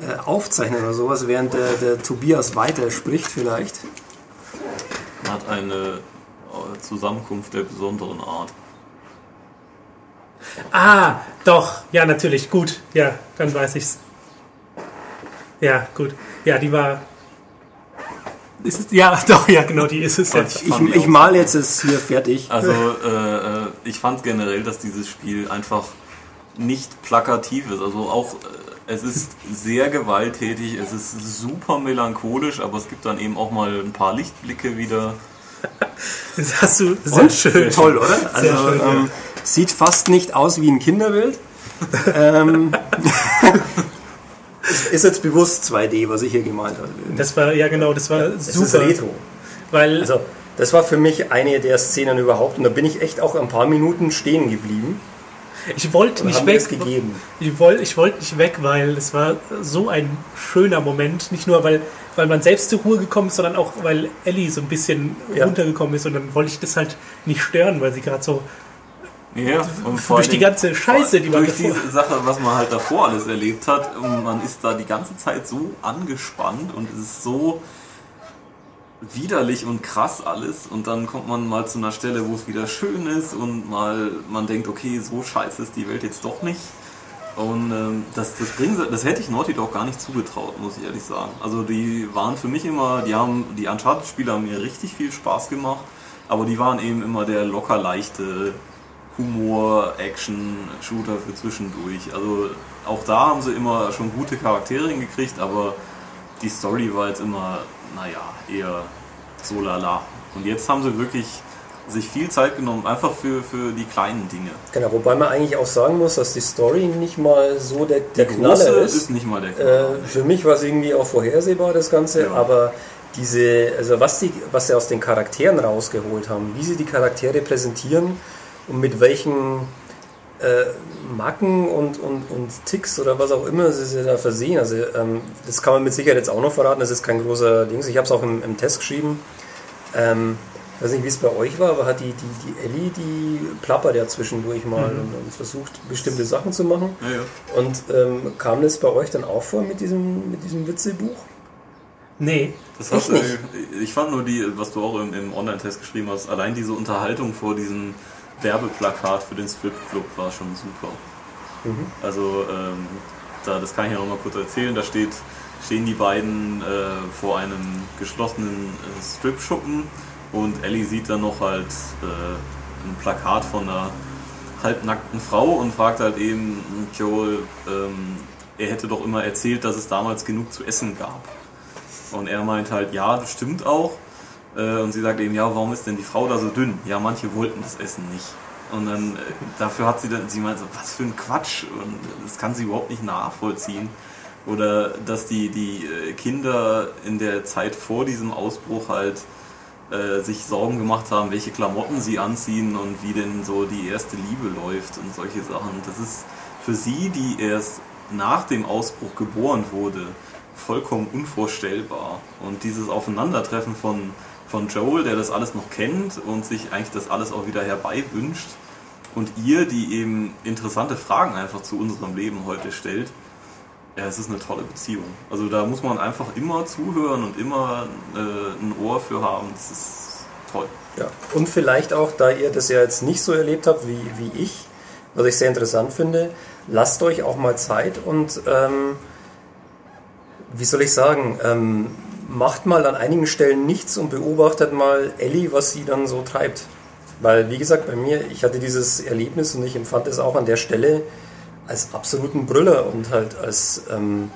äh, aufzeichnen oder sowas, während der, der Tobias weiter spricht vielleicht. Hat eine äh, Zusammenkunft der besonderen Art. Ah, doch, ja, natürlich, gut, ja, dann weiß ich's. Ja, gut. Ja, die war. Ist es, ja, doch, ja, genau, die ist es. Ja. Ich, ich, ich mal jetzt es hier fertig. Also, äh, äh, ich fand generell, dass dieses Spiel einfach nicht plakativ ist. Also auch, äh, es ist sehr gewalttätig, es ist super melancholisch, aber es gibt dann eben auch mal ein paar Lichtblicke wieder. Das hast du sehr Und? schön. Toll, oder? Also, schön, ähm, ja. sieht fast nicht aus wie ein Kinderbild. ähm, ist jetzt bewusst 2D, was ich hier gemalt habe. Das war, ja genau, das war das super. Ist retro. Weil also, das war für mich eine der Szenen überhaupt und da bin ich echt auch ein paar Minuten stehen geblieben. Ich wollte nicht weg. Gegeben. Ich wollte ich wollt nicht weg, weil es war so ein schöner Moment. Nicht nur, weil, weil man selbst zur Ruhe gekommen ist, sondern auch, weil Ellie so ein bisschen ja. runtergekommen ist. Und dann wollte ich das halt nicht stören, weil sie gerade so ja, und durch die ganze Scheiße, die man Durch diese Sache, was man halt davor alles erlebt hat, und man ist da die ganze Zeit so angespannt und es ist so widerlich und krass alles und dann kommt man mal zu einer Stelle, wo es wieder schön ist und mal man denkt, okay, so scheiße ist die Welt jetzt doch nicht. Und ähm, das, das, bringen sie, das hätte ich Naughty doch gar nicht zugetraut, muss ich ehrlich sagen. Also die waren für mich immer, die haben, die Uncharted-Spiele haben mir richtig viel Spaß gemacht, aber die waren eben immer der locker leichte Humor, Action, Shooter für zwischendurch. Also auch da haben sie immer schon gute Charaktere hingekriegt, aber die Story war jetzt immer, naja, eher so lala. Und jetzt haben sie wirklich sich viel Zeit genommen, einfach für, für die kleinen Dinge. Genau, wobei man eigentlich auch sagen muss, dass die Story nicht mal so der, der Knaller ist. ist nicht mal der Knaller. Äh, für mich war es irgendwie auch vorhersehbar, das Ganze, ja. aber diese, also was, die, was sie aus den Charakteren rausgeholt haben, wie sie die Charaktere präsentieren, und mit welchen äh, Macken und, und, und Ticks oder was auch immer sie sich da versehen. Also ähm, das kann man mit Sicherheit jetzt auch noch verraten, das ist kein großer Ding. Ich habe es auch im, im, Test geschrieben. Ähm, ich weiß nicht, wie es bei euch war, aber hat die, die, die Ellie, die plappert ja zwischendurch mal mhm. und, und, versucht bestimmte Sachen zu machen. Ja, ja. Und ähm, kam das bei euch dann auch vor mit diesem, mit diesem Witzebuch? Nee. Das hast, ich, ich fand nur die, was du auch im, im Online-Test geschrieben hast, allein diese Unterhaltung vor diesem Werbeplakat für den Strip Club war schon super. Mhm. Also ähm, da, das kann ich ja noch mal kurz erzählen. Da steht, stehen die beiden äh, vor einem geschlossenen äh, Strip-Schuppen und Ellie sieht dann noch halt äh, ein Plakat von einer halbnackten Frau und fragt halt eben Joel, ähm, er hätte doch immer erzählt, dass es damals genug zu essen gab. Und er meint halt, ja, das stimmt auch. Äh, und sie sagt eben, ja, warum ist denn die Frau da so dünn? Ja, manche wollten das Essen nicht. Und dann, äh, dafür hat sie dann, sie meint so, was für ein Quatsch. Und das kann sie überhaupt nicht nachvollziehen. Oder dass die, die äh, Kinder in der Zeit vor diesem Ausbruch halt äh, sich Sorgen gemacht haben, welche Klamotten sie anziehen und wie denn so die erste Liebe läuft und solche Sachen. Das ist für sie, die erst nach dem Ausbruch geboren wurde, vollkommen unvorstellbar. Und dieses Aufeinandertreffen von von Joel, der das alles noch kennt und sich eigentlich das alles auch wieder herbeiwünscht und ihr, die eben interessante Fragen einfach zu unserem Leben heute stellt, ja, es ist eine tolle Beziehung. Also da muss man einfach immer zuhören und immer äh, ein Ohr für haben. Das ist toll. Ja. Und vielleicht auch, da ihr das ja jetzt nicht so erlebt habt wie, wie ich, was ich sehr interessant finde, lasst euch auch mal Zeit und ähm, wie soll ich sagen, ähm, macht mal an einigen Stellen nichts und beobachtet mal Ellie, was sie dann so treibt. Weil, wie gesagt, bei mir, ich hatte dieses Erlebnis und ich empfand es auch an der Stelle als absoluten Brüller und halt als ähm,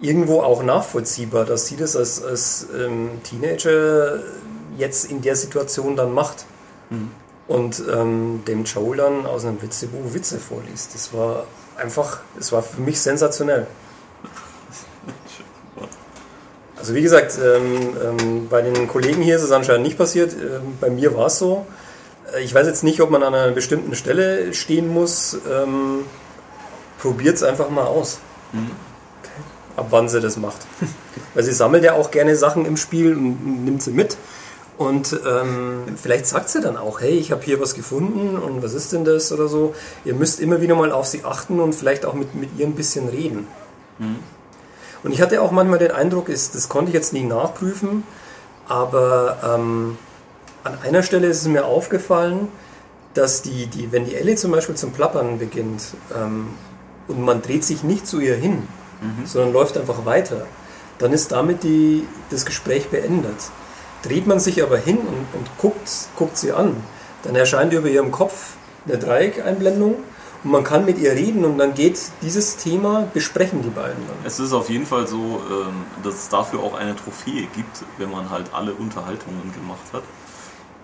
irgendwo auch nachvollziehbar, dass sie das als, als ähm, Teenager jetzt in der Situation dann macht. Mhm. Und ähm, dem Joel dann aus einem Witzebuch Witze vorliest. Das war einfach, es war für mich sensationell. Also wie gesagt, ähm, ähm, bei den Kollegen hier ist es anscheinend nicht passiert. Ähm, bei mir war es so. Äh, ich weiß jetzt nicht, ob man an einer bestimmten Stelle stehen muss. Ähm, Probiert es einfach mal aus. Mhm. Ab wann sie das macht. Weil sie sammelt ja auch gerne Sachen im Spiel und nimmt sie mit. Und ähm, vielleicht sagt sie dann auch, hey, ich habe hier was gefunden und was ist denn das oder so. Ihr müsst immer wieder mal auf sie achten und vielleicht auch mit, mit ihr ein bisschen reden. Mhm. Und ich hatte auch manchmal den Eindruck, ist, das konnte ich jetzt nicht nachprüfen, aber ähm, an einer Stelle ist es mir aufgefallen, dass die, die, wenn die Ellie zum Beispiel zum Plappern beginnt ähm, und man dreht sich nicht zu ihr hin, mhm. sondern läuft einfach weiter, dann ist damit die, das Gespräch beendet. Dreht man sich aber hin und, und guckt, guckt sie an, dann erscheint über ihrem Kopf eine Dreieckeinblendung und man kann mit ihr reden und dann geht dieses Thema, besprechen die beiden dann. Es ist auf jeden Fall so, ähm, dass es dafür auch eine Trophäe gibt, wenn man halt alle Unterhaltungen gemacht hat.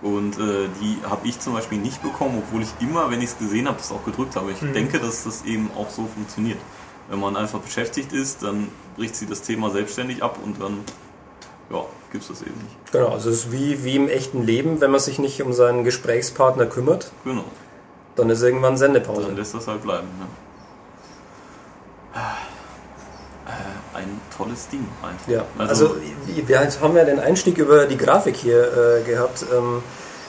Und äh, die habe ich zum Beispiel nicht bekommen, obwohl ich immer, wenn ich es gesehen habe, das auch gedrückt habe. Ich mhm. denke, dass das eben auch so funktioniert. Wenn man einfach beschäftigt ist, dann bricht sie das Thema selbstständig ab und dann ja, gibt es das eben nicht. Genau, also es ist wie, wie im echten Leben, wenn man sich nicht um seinen Gesprächspartner kümmert. Genau. Dann ist irgendwann Sendepause. Dann lässt das halt bleiben. Äh, ein tolles Ding einfach. Ja, also, also wir haben ja den Einstieg über die Grafik hier äh, gehabt. Ähm,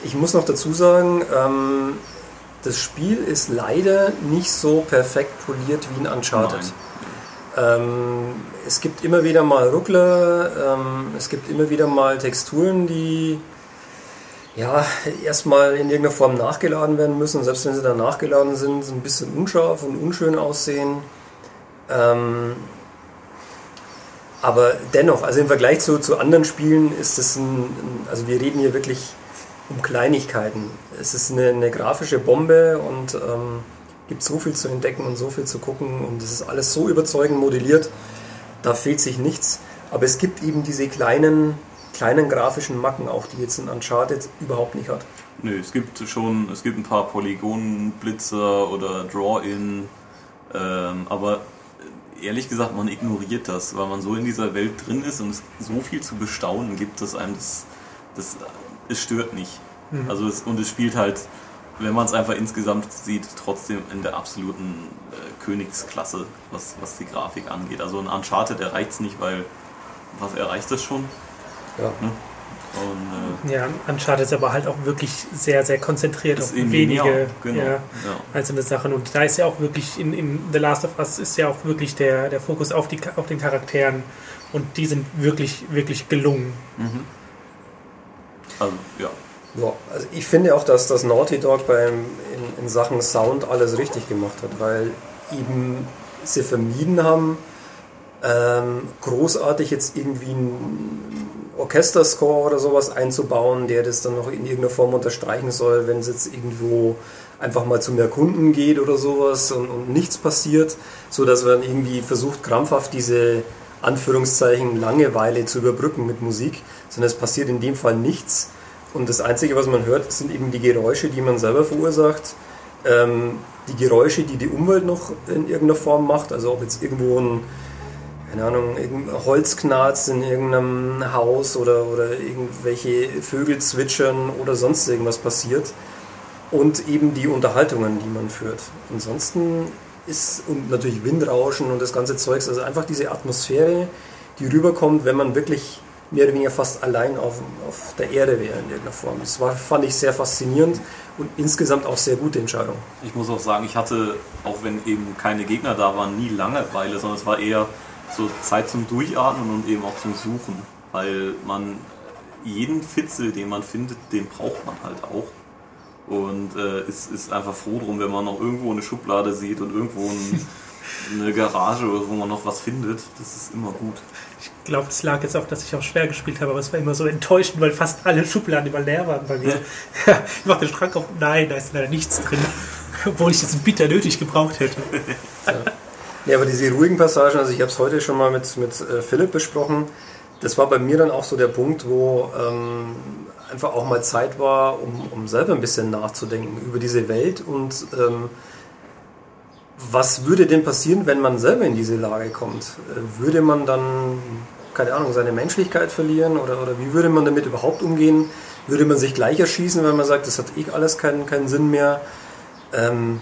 ich muss noch dazu sagen, ähm, das Spiel ist leider nicht so perfekt poliert wie in Uncharted. Ähm, es gibt immer wieder mal Ruckler, ähm, es gibt immer wieder mal Texturen, die ja, erstmal in irgendeiner Form nachgeladen werden müssen. Selbst wenn sie dann nachgeladen sind, so ein bisschen unscharf und unschön aussehen. Ähm, aber dennoch, also im Vergleich zu, zu anderen Spielen ist es ein, also wir reden hier wirklich um Kleinigkeiten. Es ist eine, eine grafische Bombe und ähm, gibt so viel zu entdecken und so viel zu gucken und es ist alles so überzeugend modelliert, da fehlt sich nichts. Aber es gibt eben diese kleinen kleinen grafischen Macken auch, die jetzt ein Uncharted überhaupt nicht hat. Nö, es gibt schon, es gibt ein paar Polygonblitzer oder Draw-In, ähm, aber ehrlich gesagt, man ignoriert das, weil man so in dieser Welt drin ist und es so viel zu bestaunen gibt, dass einem das, das es stört nicht. Mhm. Also es, und es spielt halt, wenn man es einfach insgesamt sieht, trotzdem in der absoluten äh, Königsklasse, was, was die Grafik angeht. Also ein Uncharted erreicht es nicht, weil was erreicht es schon? Ja. Ne? Und, äh, ja, Uncharted ist aber halt auch wirklich sehr, sehr konzentriert auf wenige ja, genau, ja, ja. einzelne Sachen. Und da ist ja auch wirklich in, in The Last of Us ist ja auch wirklich der, der Fokus auf, die, auf den Charakteren und die sind wirklich, wirklich gelungen. Mhm. Also, ja. ja. Also ich finde auch, dass das Naughty Dog beim, in, in Sachen Sound alles richtig gemacht hat, weil eben sie vermieden haben, ähm, großartig jetzt irgendwie ein Orchesterscore oder sowas einzubauen, der das dann noch in irgendeiner Form unterstreichen soll, wenn es jetzt irgendwo einfach mal zum Erkunden geht oder sowas und, und nichts passiert, so dass man irgendwie versucht krampfhaft diese Anführungszeichen Langeweile zu überbrücken mit Musik, sondern es passiert in dem Fall nichts. Und das Einzige, was man hört, sind eben die Geräusche, die man selber verursacht, ähm, die Geräusche, die die Umwelt noch in irgendeiner Form macht, also ob jetzt irgendwo ein keine Ahnung, Holzknarz in irgendeinem Haus oder, oder irgendwelche Vögel zwitschern oder sonst irgendwas passiert. Und eben die Unterhaltungen, die man führt. Ansonsten ist, und natürlich Windrauschen und das ganze Zeugs, also einfach diese Atmosphäre, die rüberkommt, wenn man wirklich mehr oder weniger fast allein auf, auf der Erde wäre in irgendeiner Form. Das war, fand ich sehr faszinierend und insgesamt auch sehr gute Entscheidung. Ich muss auch sagen, ich hatte, auch wenn eben keine Gegner da waren, nie Langeweile, sondern es war eher so Zeit zum Durchatmen und eben auch zum Suchen, weil man jeden Fitzel, den man findet, den braucht man halt auch. Und äh, ist, ist einfach froh drum, wenn man noch irgendwo eine Schublade sieht und irgendwo ein, eine Garage, wo man noch was findet. Das ist immer gut. Ich glaube, es lag jetzt auch, dass ich auch schwer gespielt habe, aber es war immer so enttäuschend, weil fast alle Schubladen immer leer waren bei mir. ich mache den Schrank auf, nein, da ist leider nichts drin, obwohl ich das bitter nötig gebraucht hätte. ja. Ja, aber diese ruhigen Passagen, also ich habe es heute schon mal mit, mit äh, Philipp besprochen, das war bei mir dann auch so der Punkt, wo ähm, einfach auch mal Zeit war, um, um selber ein bisschen nachzudenken über diese Welt und ähm, was würde denn passieren, wenn man selber in diese Lage kommt? Äh, würde man dann, keine Ahnung, seine Menschlichkeit verlieren oder, oder wie würde man damit überhaupt umgehen? Würde man sich gleich erschießen, wenn man sagt, das hat eh alles keinen, keinen Sinn mehr? Ähm,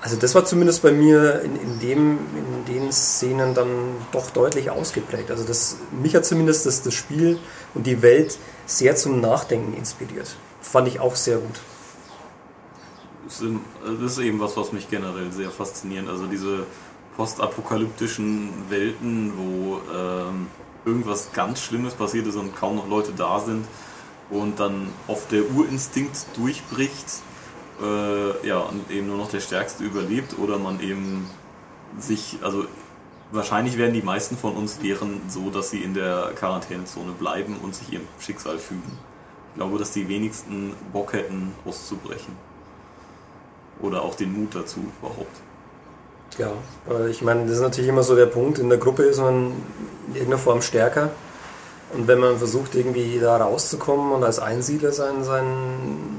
also das war zumindest bei mir in, in, dem, in den Szenen dann doch deutlich ausgeprägt. Also das, mich hat zumindest das, das Spiel und die Welt sehr zum Nachdenken inspiriert. Fand ich auch sehr gut. Das ist eben was, was mich generell sehr fasziniert. Also diese postapokalyptischen Welten, wo ähm, irgendwas ganz Schlimmes passiert ist und kaum noch Leute da sind und dann oft der Urinstinkt durchbricht äh, ja, und eben nur noch der Stärkste überlebt oder man eben sich, also wahrscheinlich werden die meisten von uns deren so, dass sie in der Quarantänezone bleiben und sich ihrem Schicksal fügen. Ich glaube, dass die wenigsten Bock hätten, auszubrechen. Oder auch den Mut dazu überhaupt. Ja, ich meine, das ist natürlich immer so der Punkt, in der Gruppe ist man in irgendeiner Form stärker. Und wenn man versucht, irgendwie da rauszukommen und als Einsiedler sein, sein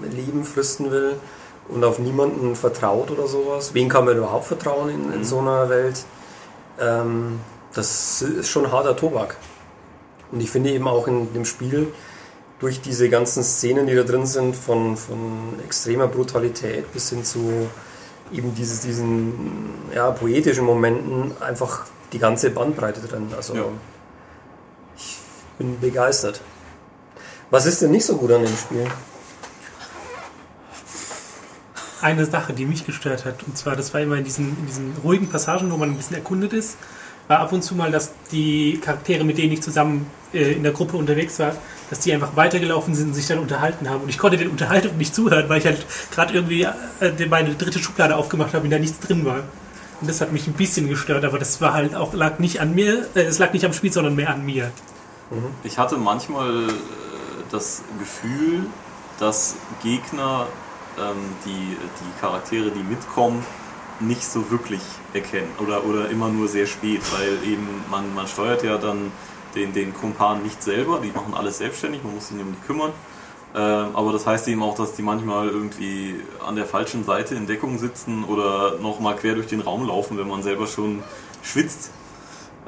Leben fristen will, und auf niemanden vertraut oder sowas. Wen kann man überhaupt vertrauen in, in mhm. so einer Welt? Ähm, das ist schon harter Tobak. Und ich finde eben auch in dem Spiel, durch diese ganzen Szenen, die da drin sind, von, von extremer Brutalität bis hin zu eben dieses, diesen ja, poetischen Momenten, einfach die ganze Bandbreite drin. Also ja. ich bin begeistert. Was ist denn nicht so gut an dem Spiel? Eine Sache, die mich gestört hat. Und zwar, das war immer in diesen, in diesen ruhigen Passagen, wo man ein bisschen erkundet ist, war ab und zu mal, dass die Charaktere, mit denen ich zusammen äh, in der Gruppe unterwegs war, dass die einfach weitergelaufen sind und sich dann unterhalten haben. Und ich konnte den Unterhaltung nicht zuhören, weil ich halt gerade irgendwie äh, meine dritte Schublade aufgemacht habe und da nichts drin war. Und das hat mich ein bisschen gestört, aber das war halt auch, lag nicht an mir, äh, es lag nicht am Spiel, sondern mehr an mir. Mhm. Ich hatte manchmal äh, das Gefühl, dass Gegner ähm, die, die Charaktere, die mitkommen, nicht so wirklich erkennen oder, oder immer nur sehr spät, weil eben man, man steuert ja dann den, den Kumpan nicht selber, die machen alles selbstständig, man muss sich um die kümmern. Ähm, aber das heißt eben auch, dass die manchmal irgendwie an der falschen Seite in Deckung sitzen oder nochmal quer durch den Raum laufen, wenn man selber schon schwitzt.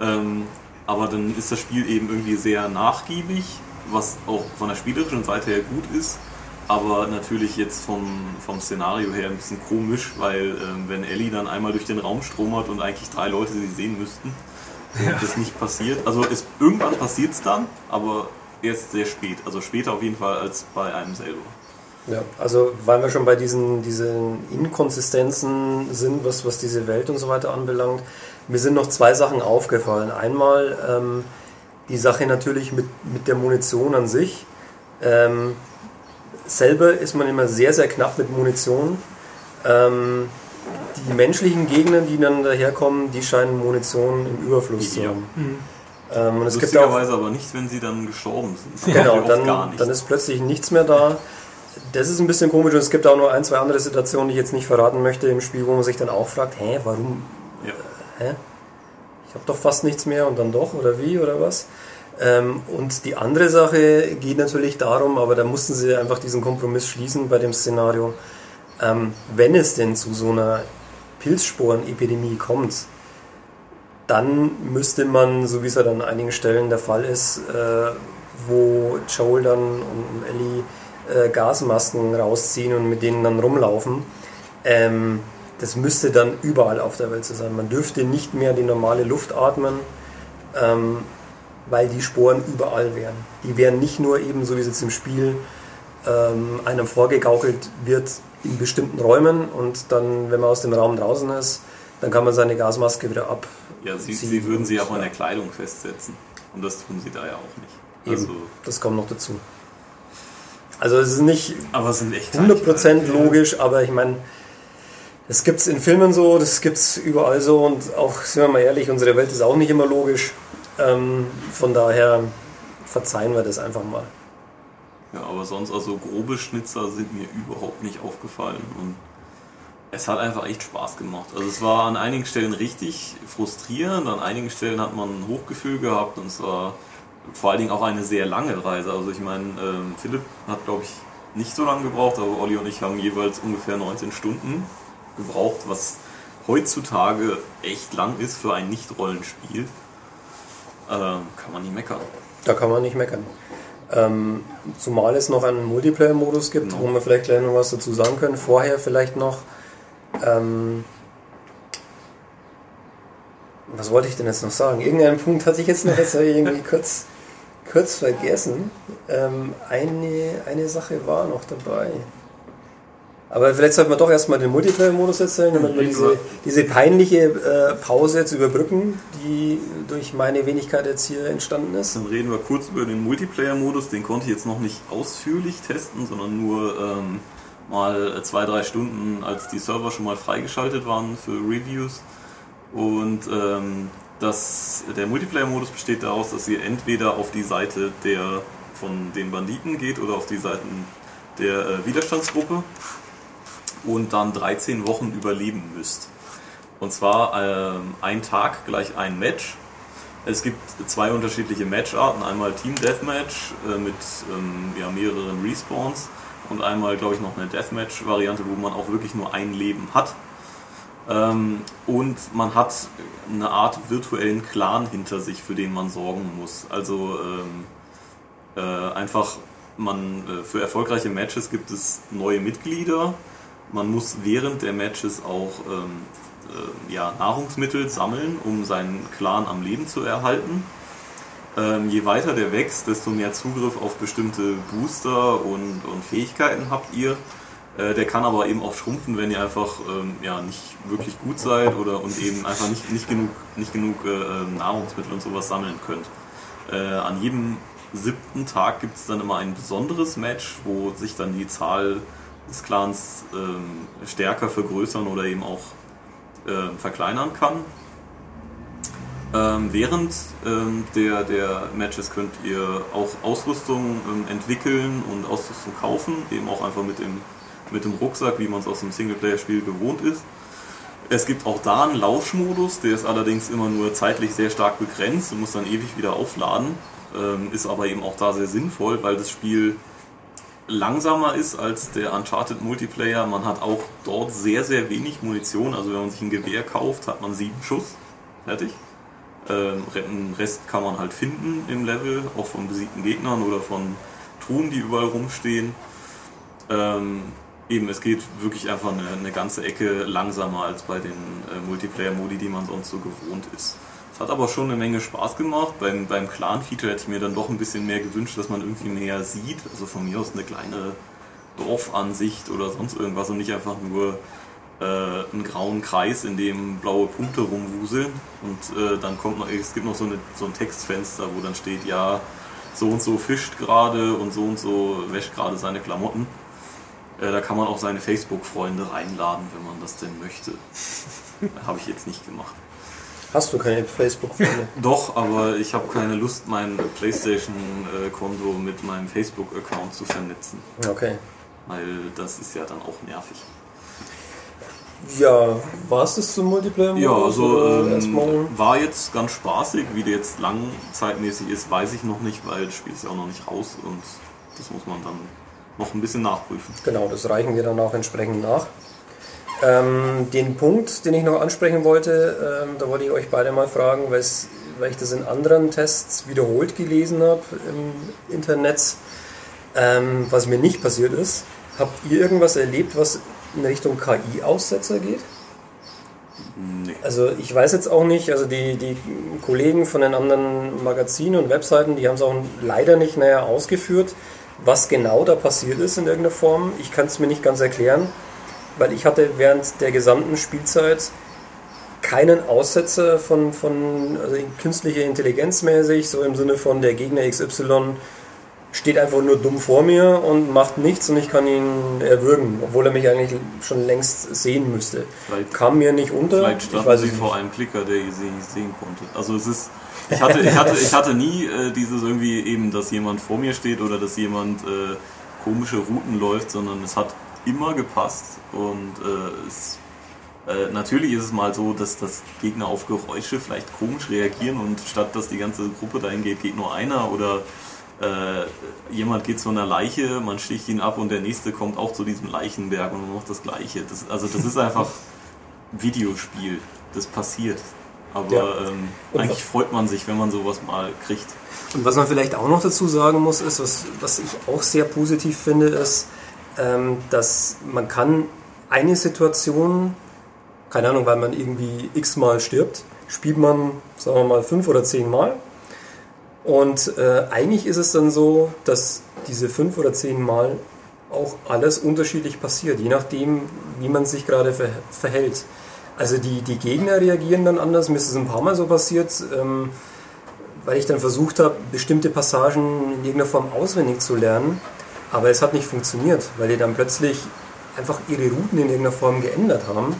Ähm, aber dann ist das Spiel eben irgendwie sehr nachgiebig, was auch von der spielerischen Seite her gut ist aber natürlich jetzt vom, vom Szenario her ein bisschen komisch, weil ähm, wenn Ellie dann einmal durch den Raum stromert und eigentlich drei Leute sie sehen müssten, ja. das nicht passiert. Also es, irgendwann passiert es dann, aber erst sehr spät. Also später auf jeden Fall als bei einem selber. Ja, also weil wir schon bei diesen, diesen Inkonsistenzen sind, was, was diese Welt und so weiter anbelangt, mir sind noch zwei Sachen aufgefallen. Einmal ähm, die Sache natürlich mit, mit der Munition an sich. Ähm, selber ist man immer sehr, sehr knapp mit Munition. Ähm, die menschlichen Gegner, die dann daherkommen, die scheinen Munition im Überfluss zu haben. Mhm. Ähm, es Lustigerweise gibt auch, aber nicht, wenn sie dann gestorben sind. Genau, dann, dann ist plötzlich nichts mehr da. Das ist ein bisschen komisch und es gibt auch noch ein, zwei andere Situationen, die ich jetzt nicht verraten möchte im Spiel, wo man sich dann auch fragt, hä, warum? Ja. Äh, hä? Ich habe doch fast nichts mehr und dann doch oder wie oder was? Ähm, und die andere Sache geht natürlich darum, aber da mussten sie einfach diesen Kompromiss schließen bei dem Szenario, ähm, wenn es denn zu so einer Pilzsporenepidemie kommt, dann müsste man, so wie es ja dann an einigen Stellen der Fall ist, äh, wo Joel dann und Ellie äh, Gasmasken rausziehen und mit denen dann rumlaufen, ähm, das müsste dann überall auf der Welt so sein. Man dürfte nicht mehr die normale Luft atmen. Ähm, weil die Sporen überall wären. Die wären nicht nur eben, so wie es jetzt im Spiel ähm, einem vorgegaukelt wird, in bestimmten Räumen und dann, wenn man aus dem Raum draußen ist, dann kann man seine Gasmaske wieder ab. Ja, sie, sie würden sie auch an der Kleidung festsetzen. Und das tun sie da ja auch nicht. Eben, also, das kommt noch dazu. Also es ist nicht aber es sind echt 100% logisch, aber ich meine, das gibt es in Filmen so, das gibt es überall so und auch, sind wir mal ehrlich, unsere Welt ist auch nicht immer logisch. Ähm, von daher verzeihen wir das einfach mal. Ja, aber sonst, also grobe Schnitzer sind mir überhaupt nicht aufgefallen und es hat einfach echt Spaß gemacht. Also es war an einigen Stellen richtig frustrierend, an einigen Stellen hat man ein Hochgefühl gehabt und es war vor allen Dingen auch eine sehr lange Reise. Also ich meine, ähm, Philipp hat glaube ich nicht so lange gebraucht, aber Olli und ich haben jeweils ungefähr 19 Stunden gebraucht, was heutzutage echt lang ist für ein Nicht-Rollenspiel. Ähm, kann man nicht meckern. Da kann man nicht meckern. Ähm, zumal es noch einen Multiplayer-Modus gibt, genau. wo wir vielleicht gleich noch was dazu sagen können. Vorher vielleicht noch. Ähm, was wollte ich denn jetzt noch sagen? Irgendeinen Punkt hatte ich jetzt noch jetzt irgendwie kurz, kurz vergessen. Ähm, eine, eine Sache war noch dabei. Aber vielleicht sollten wir doch erstmal den Multiplayer-Modus erzählen, damit wir diese, diese peinliche äh, Pause jetzt überbrücken, die durch meine Wenigkeit jetzt hier entstanden ist. Dann reden wir kurz über den Multiplayer-Modus. Den konnte ich jetzt noch nicht ausführlich testen, sondern nur ähm, mal zwei, drei Stunden, als die Server schon mal freigeschaltet waren für Reviews. Und ähm, das, der Multiplayer-Modus besteht daraus, dass ihr entweder auf die Seite der von den Banditen geht oder auf die Seiten der äh, Widerstandsgruppe und dann 13 Wochen überleben müsst. Und zwar ähm, ein Tag gleich ein Match. Es gibt zwei unterschiedliche Matcharten. Einmal Team Deathmatch äh, mit ähm, ja, mehreren Respawns und einmal, glaube ich, noch eine Deathmatch-Variante, wo man auch wirklich nur ein Leben hat. Ähm, und man hat eine Art virtuellen Clan hinter sich, für den man sorgen muss. Also ähm, äh, einfach, man äh, für erfolgreiche Matches gibt es neue Mitglieder man muss während der Matches auch ähm, äh, ja, Nahrungsmittel sammeln, um seinen Clan am Leben zu erhalten. Ähm, je weiter der wächst, desto mehr Zugriff auf bestimmte Booster und, und Fähigkeiten habt ihr. Äh, der kann aber eben auch schrumpfen, wenn ihr einfach ähm, ja, nicht wirklich gut seid oder und eben einfach nicht, nicht genug, nicht genug äh, ähm, Nahrungsmittel und sowas sammeln könnt. Äh, an jedem siebten Tag gibt es dann immer ein besonderes Match, wo sich dann die Zahl des Clans ähm, stärker vergrößern oder eben auch äh, verkleinern kann. Ähm, während ähm, der, der Matches könnt ihr auch Ausrüstung ähm, entwickeln und Ausrüstung kaufen, eben auch einfach mit dem, mit dem Rucksack, wie man es aus einem Singleplayer-Spiel gewohnt ist. Es gibt auch da einen Lauschmodus, der ist allerdings immer nur zeitlich sehr stark begrenzt und muss dann ewig wieder aufladen. Ähm, ist aber eben auch da sehr sinnvoll, weil das Spiel langsamer ist als der Uncharted Multiplayer. Man hat auch dort sehr, sehr wenig Munition. Also wenn man sich ein Gewehr kauft, hat man sieben Schuss. Fertig. Ähm, den Rest kann man halt finden im Level, auch von besiegten Gegnern oder von Truhen, die überall rumstehen. Ähm, eben, es geht wirklich einfach eine, eine, ganze Ecke langsamer als bei den äh, Multiplayer-Modi, die man sonst so gewohnt ist. Hat aber schon eine Menge Spaß gemacht. Beim, beim Clan-Feature hätte ich mir dann doch ein bisschen mehr gewünscht, dass man irgendwie mehr sieht. Also von mir aus eine kleine Dorfansicht oder sonst irgendwas und nicht einfach nur äh, einen grauen Kreis, in dem blaue Punkte rumwuseln. Und äh, dann kommt noch, es gibt noch so, eine, so ein Textfenster, wo dann steht, ja, so und so fischt gerade und so und so wäscht gerade seine Klamotten. Äh, da kann man auch seine Facebook-Freunde reinladen, wenn man das denn möchte. Habe ich jetzt nicht gemacht. Hast du keine Facebook-Freunde? Doch, aber ich habe keine Lust, mein PlayStation-Konto mit meinem Facebook-Account zu vernetzen. Okay. Weil das ist ja dann auch nervig. Ja, war es das zum multiplayer Ja, also ähm, war jetzt ganz spaßig. Wie der jetzt langzeitmäßig ist, weiß ich noch nicht, weil das Spiel ist ja auch noch nicht raus und das muss man dann noch ein bisschen nachprüfen. Genau, das reichen wir dann auch entsprechend nach. Ähm, den Punkt, den ich noch ansprechen wollte, ähm, da wollte ich euch beide mal fragen, weil ich das in anderen Tests wiederholt gelesen habe im Internet, ähm, was mir nicht passiert ist. Habt ihr irgendwas erlebt, was in Richtung KI-Aussetzer geht? Nee. Also ich weiß jetzt auch nicht, also die, die Kollegen von den anderen Magazinen und Webseiten, die haben es auch leider nicht näher ausgeführt, was genau da passiert ist in irgendeiner Form. Ich kann es mir nicht ganz erklären, weil ich hatte während der gesamten Spielzeit keinen Aussetzer von, von also künstlicher Intelligenz mäßig, so im Sinne von der Gegner XY steht einfach nur dumm vor mir und macht nichts und ich kann ihn erwürgen, obwohl er mich eigentlich schon längst sehen müsste. Vielleicht, Kam mir nicht unter. Vielleicht standen sie vor einem Klicker, der sie nicht sehen konnte. Also es ist, ich hatte, ich hatte, ich hatte nie äh, dieses irgendwie eben, dass jemand vor mir steht oder dass jemand äh, komische Routen läuft, sondern es hat immer gepasst und äh, es äh, natürlich ist es mal so, dass das Gegner auf Geräusche vielleicht komisch reagieren und statt dass die ganze Gruppe dahin geht, geht nur einer oder äh, jemand geht zu einer Leiche, man sticht ihn ab und der nächste kommt auch zu diesem Leichenberg und man macht das Gleiche. Das, also das ist einfach Videospiel, das passiert. Aber ja. ähm, eigentlich freut man sich, wenn man sowas mal kriegt. Und was man vielleicht auch noch dazu sagen muss, ist, was, was ich auch sehr positiv finde, ist, dass man kann eine Situation, keine Ahnung, weil man irgendwie x-mal stirbt, spielt man, sagen wir mal, fünf oder zehn Mal und äh, eigentlich ist es dann so, dass diese fünf oder zehn Mal auch alles unterschiedlich passiert, je nachdem, wie man sich gerade ver verhält. Also die, die Gegner reagieren dann anders. Mir ist es ein paar Mal so passiert, ähm, weil ich dann versucht habe, bestimmte Passagen in irgendeiner Form auswendig zu lernen. Aber es hat nicht funktioniert, weil die dann plötzlich einfach ihre Routen in irgendeiner Form geändert haben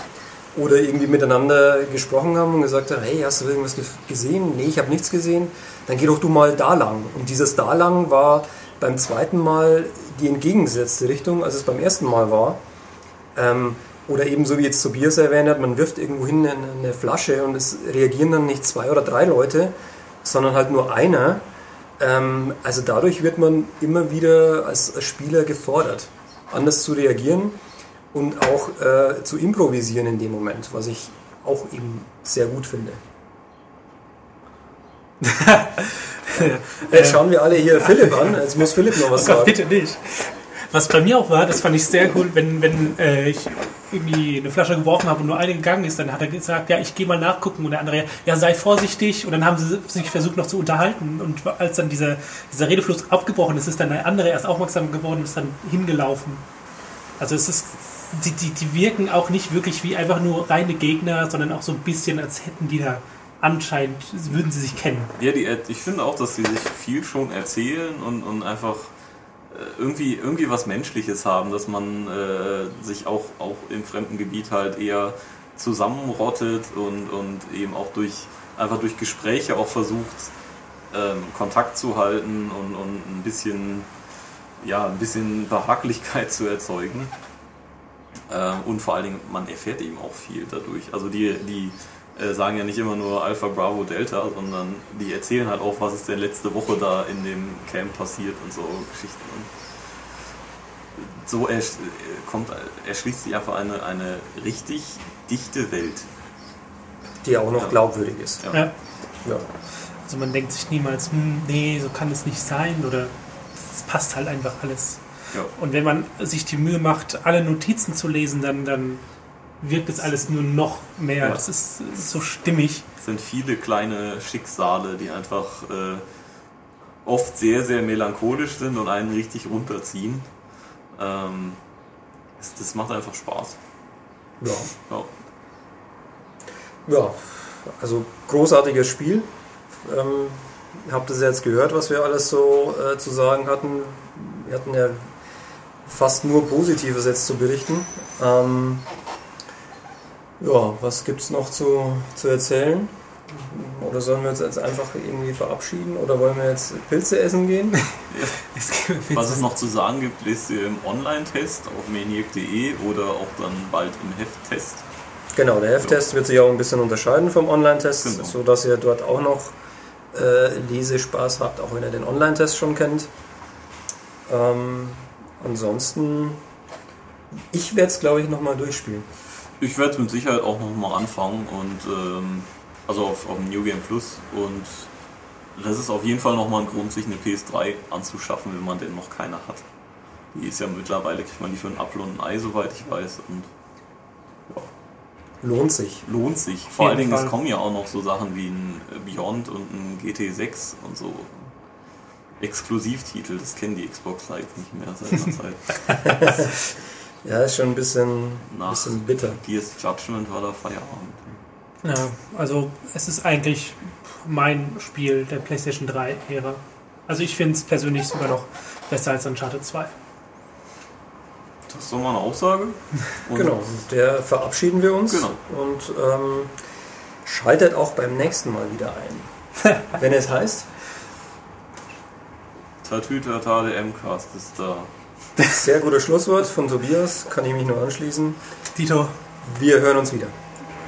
oder irgendwie miteinander gesprochen haben und gesagt haben, hey, hast du irgendwas gesehen? Nee, ich habe nichts gesehen. Dann geh doch du mal da lang. Und dieses da lang war beim zweiten Mal die entgegengesetzte Richtung, als es beim ersten Mal war. Ähm, oder eben so wie jetzt Tobias erwähnt hat, man wirft irgendwo hin eine Flasche und es reagieren dann nicht zwei oder drei Leute, sondern halt nur einer. Ähm, also dadurch wird man immer wieder als Spieler gefordert, anders zu reagieren und auch äh, zu improvisieren in dem Moment, was ich auch eben sehr gut finde. Jetzt schauen wir alle hier Philipp an. Jetzt muss Philipp noch was oh Gott, sagen. Bitte nicht. Was bei mir auch war, das fand ich sehr cool, wenn, wenn äh, ich irgendwie eine Flasche geworfen habe und nur eine gegangen ist, dann hat er gesagt, ja, ich gehe mal nachgucken und der andere, ja, sei vorsichtig und dann haben sie sich versucht noch zu unterhalten und als dann dieser, dieser Redefluss abgebrochen ist, ist dann der andere erst aufmerksam geworden und ist dann hingelaufen. Also es ist die, die, die wirken auch nicht wirklich wie einfach nur reine Gegner, sondern auch so ein bisschen, als hätten die da anscheinend, würden sie sich kennen. Ja, die, ich finde auch, dass sie sich viel schon erzählen und, und einfach äh, irgendwie, irgendwie was Menschliches haben, dass man äh, sich auch, auch im fremden Gebiet halt eher zusammenrottet und, und eben auch durch einfach durch Gespräche auch versucht, ähm, Kontakt zu halten und, und ein bisschen ja, ein bisschen Behaglichkeit zu erzeugen. Ähm, und vor allen Dingen, man erfährt eben auch viel dadurch. Also die, die äh, sagen ja nicht immer nur Alpha, Bravo, Delta, sondern die erzählen halt auch, was ist denn letzte Woche da in dem Camp passiert und so Geschichten. Und so ersch kommt, erschließt sich einfach eine, eine richtig dichte Welt. Die auch noch ja. glaubwürdig ist. Ja. ja. ja. Also man denkt sich niemals, hm, nee, so kann es nicht sein oder es passt halt einfach alles. Ja. Und wenn man sich die Mühe macht, alle Notizen zu lesen, dann, dann wirkt es alles nur noch mehr. Ja. Das ist, ist, so stimmig. Es sind viele kleine Schicksale, die einfach äh, oft sehr, sehr melancholisch sind und einen richtig runterziehen. Ähm, das, das, macht einfach Spaß. Ja. ja. Ja, also großartiges Spiel. Ähm, habt ihr jetzt gehört, was wir alles so äh, zu sagen hatten? Wir hatten ja fast nur Positives jetzt zu berichten. Ähm, ja, was gibt es noch zu, zu erzählen? Oder sollen wir uns jetzt einfach irgendwie verabschieden? Oder wollen wir jetzt Pilze essen gehen? Was es noch zu sagen gibt, lest ihr im Online-Test auf maniac.de oder auch dann bald im Hefttest. Genau, der Hefttest wird sich auch ein bisschen unterscheiden vom Online-Test, genau. sodass ihr dort auch noch äh, Lesespaß habt, auch wenn ihr den Online-Test schon kennt. Ähm, ansonsten, ich werde es glaube ich nochmal durchspielen. Ich werde es mit Sicherheit auch nochmal anfangen und ähm, also auf, auf dem New Game Plus und das ist auf jeden Fall nochmal ein Grund, sich eine PS3 anzuschaffen, wenn man denn noch keine hat. Die ist ja mittlerweile, kriegt man die für ein Apfel und ein Ei, soweit ich weiß. Und, ja. lohnt sich. Lohnt sich. Vor allen Dingen, es kommen ja auch noch so Sachen wie ein Beyond und ein GT6 und so. Exklusivtitel, das kennen die Xbox Live nicht mehr seit einer Zeit. Ja, ist schon ein bisschen, Nach bisschen bitter. Gears Judgment war da Feierabend. Ja, also es ist eigentlich mein Spiel der PlayStation 3-Ära. Also ich finde es persönlich sogar noch besser als Uncharted 2. Das ist doch mal eine Aussage. Und genau, der verabschieden wir uns genau. und ähm, schaltet auch beim nächsten Mal wieder ein. Wenn es heißt. Tatütata, der M-Cast ist da. Sehr gutes Schlusswort von Tobias, kann ich mich nur anschließen. Dito. Wir hören uns wieder.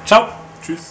Ciao. Tschüss.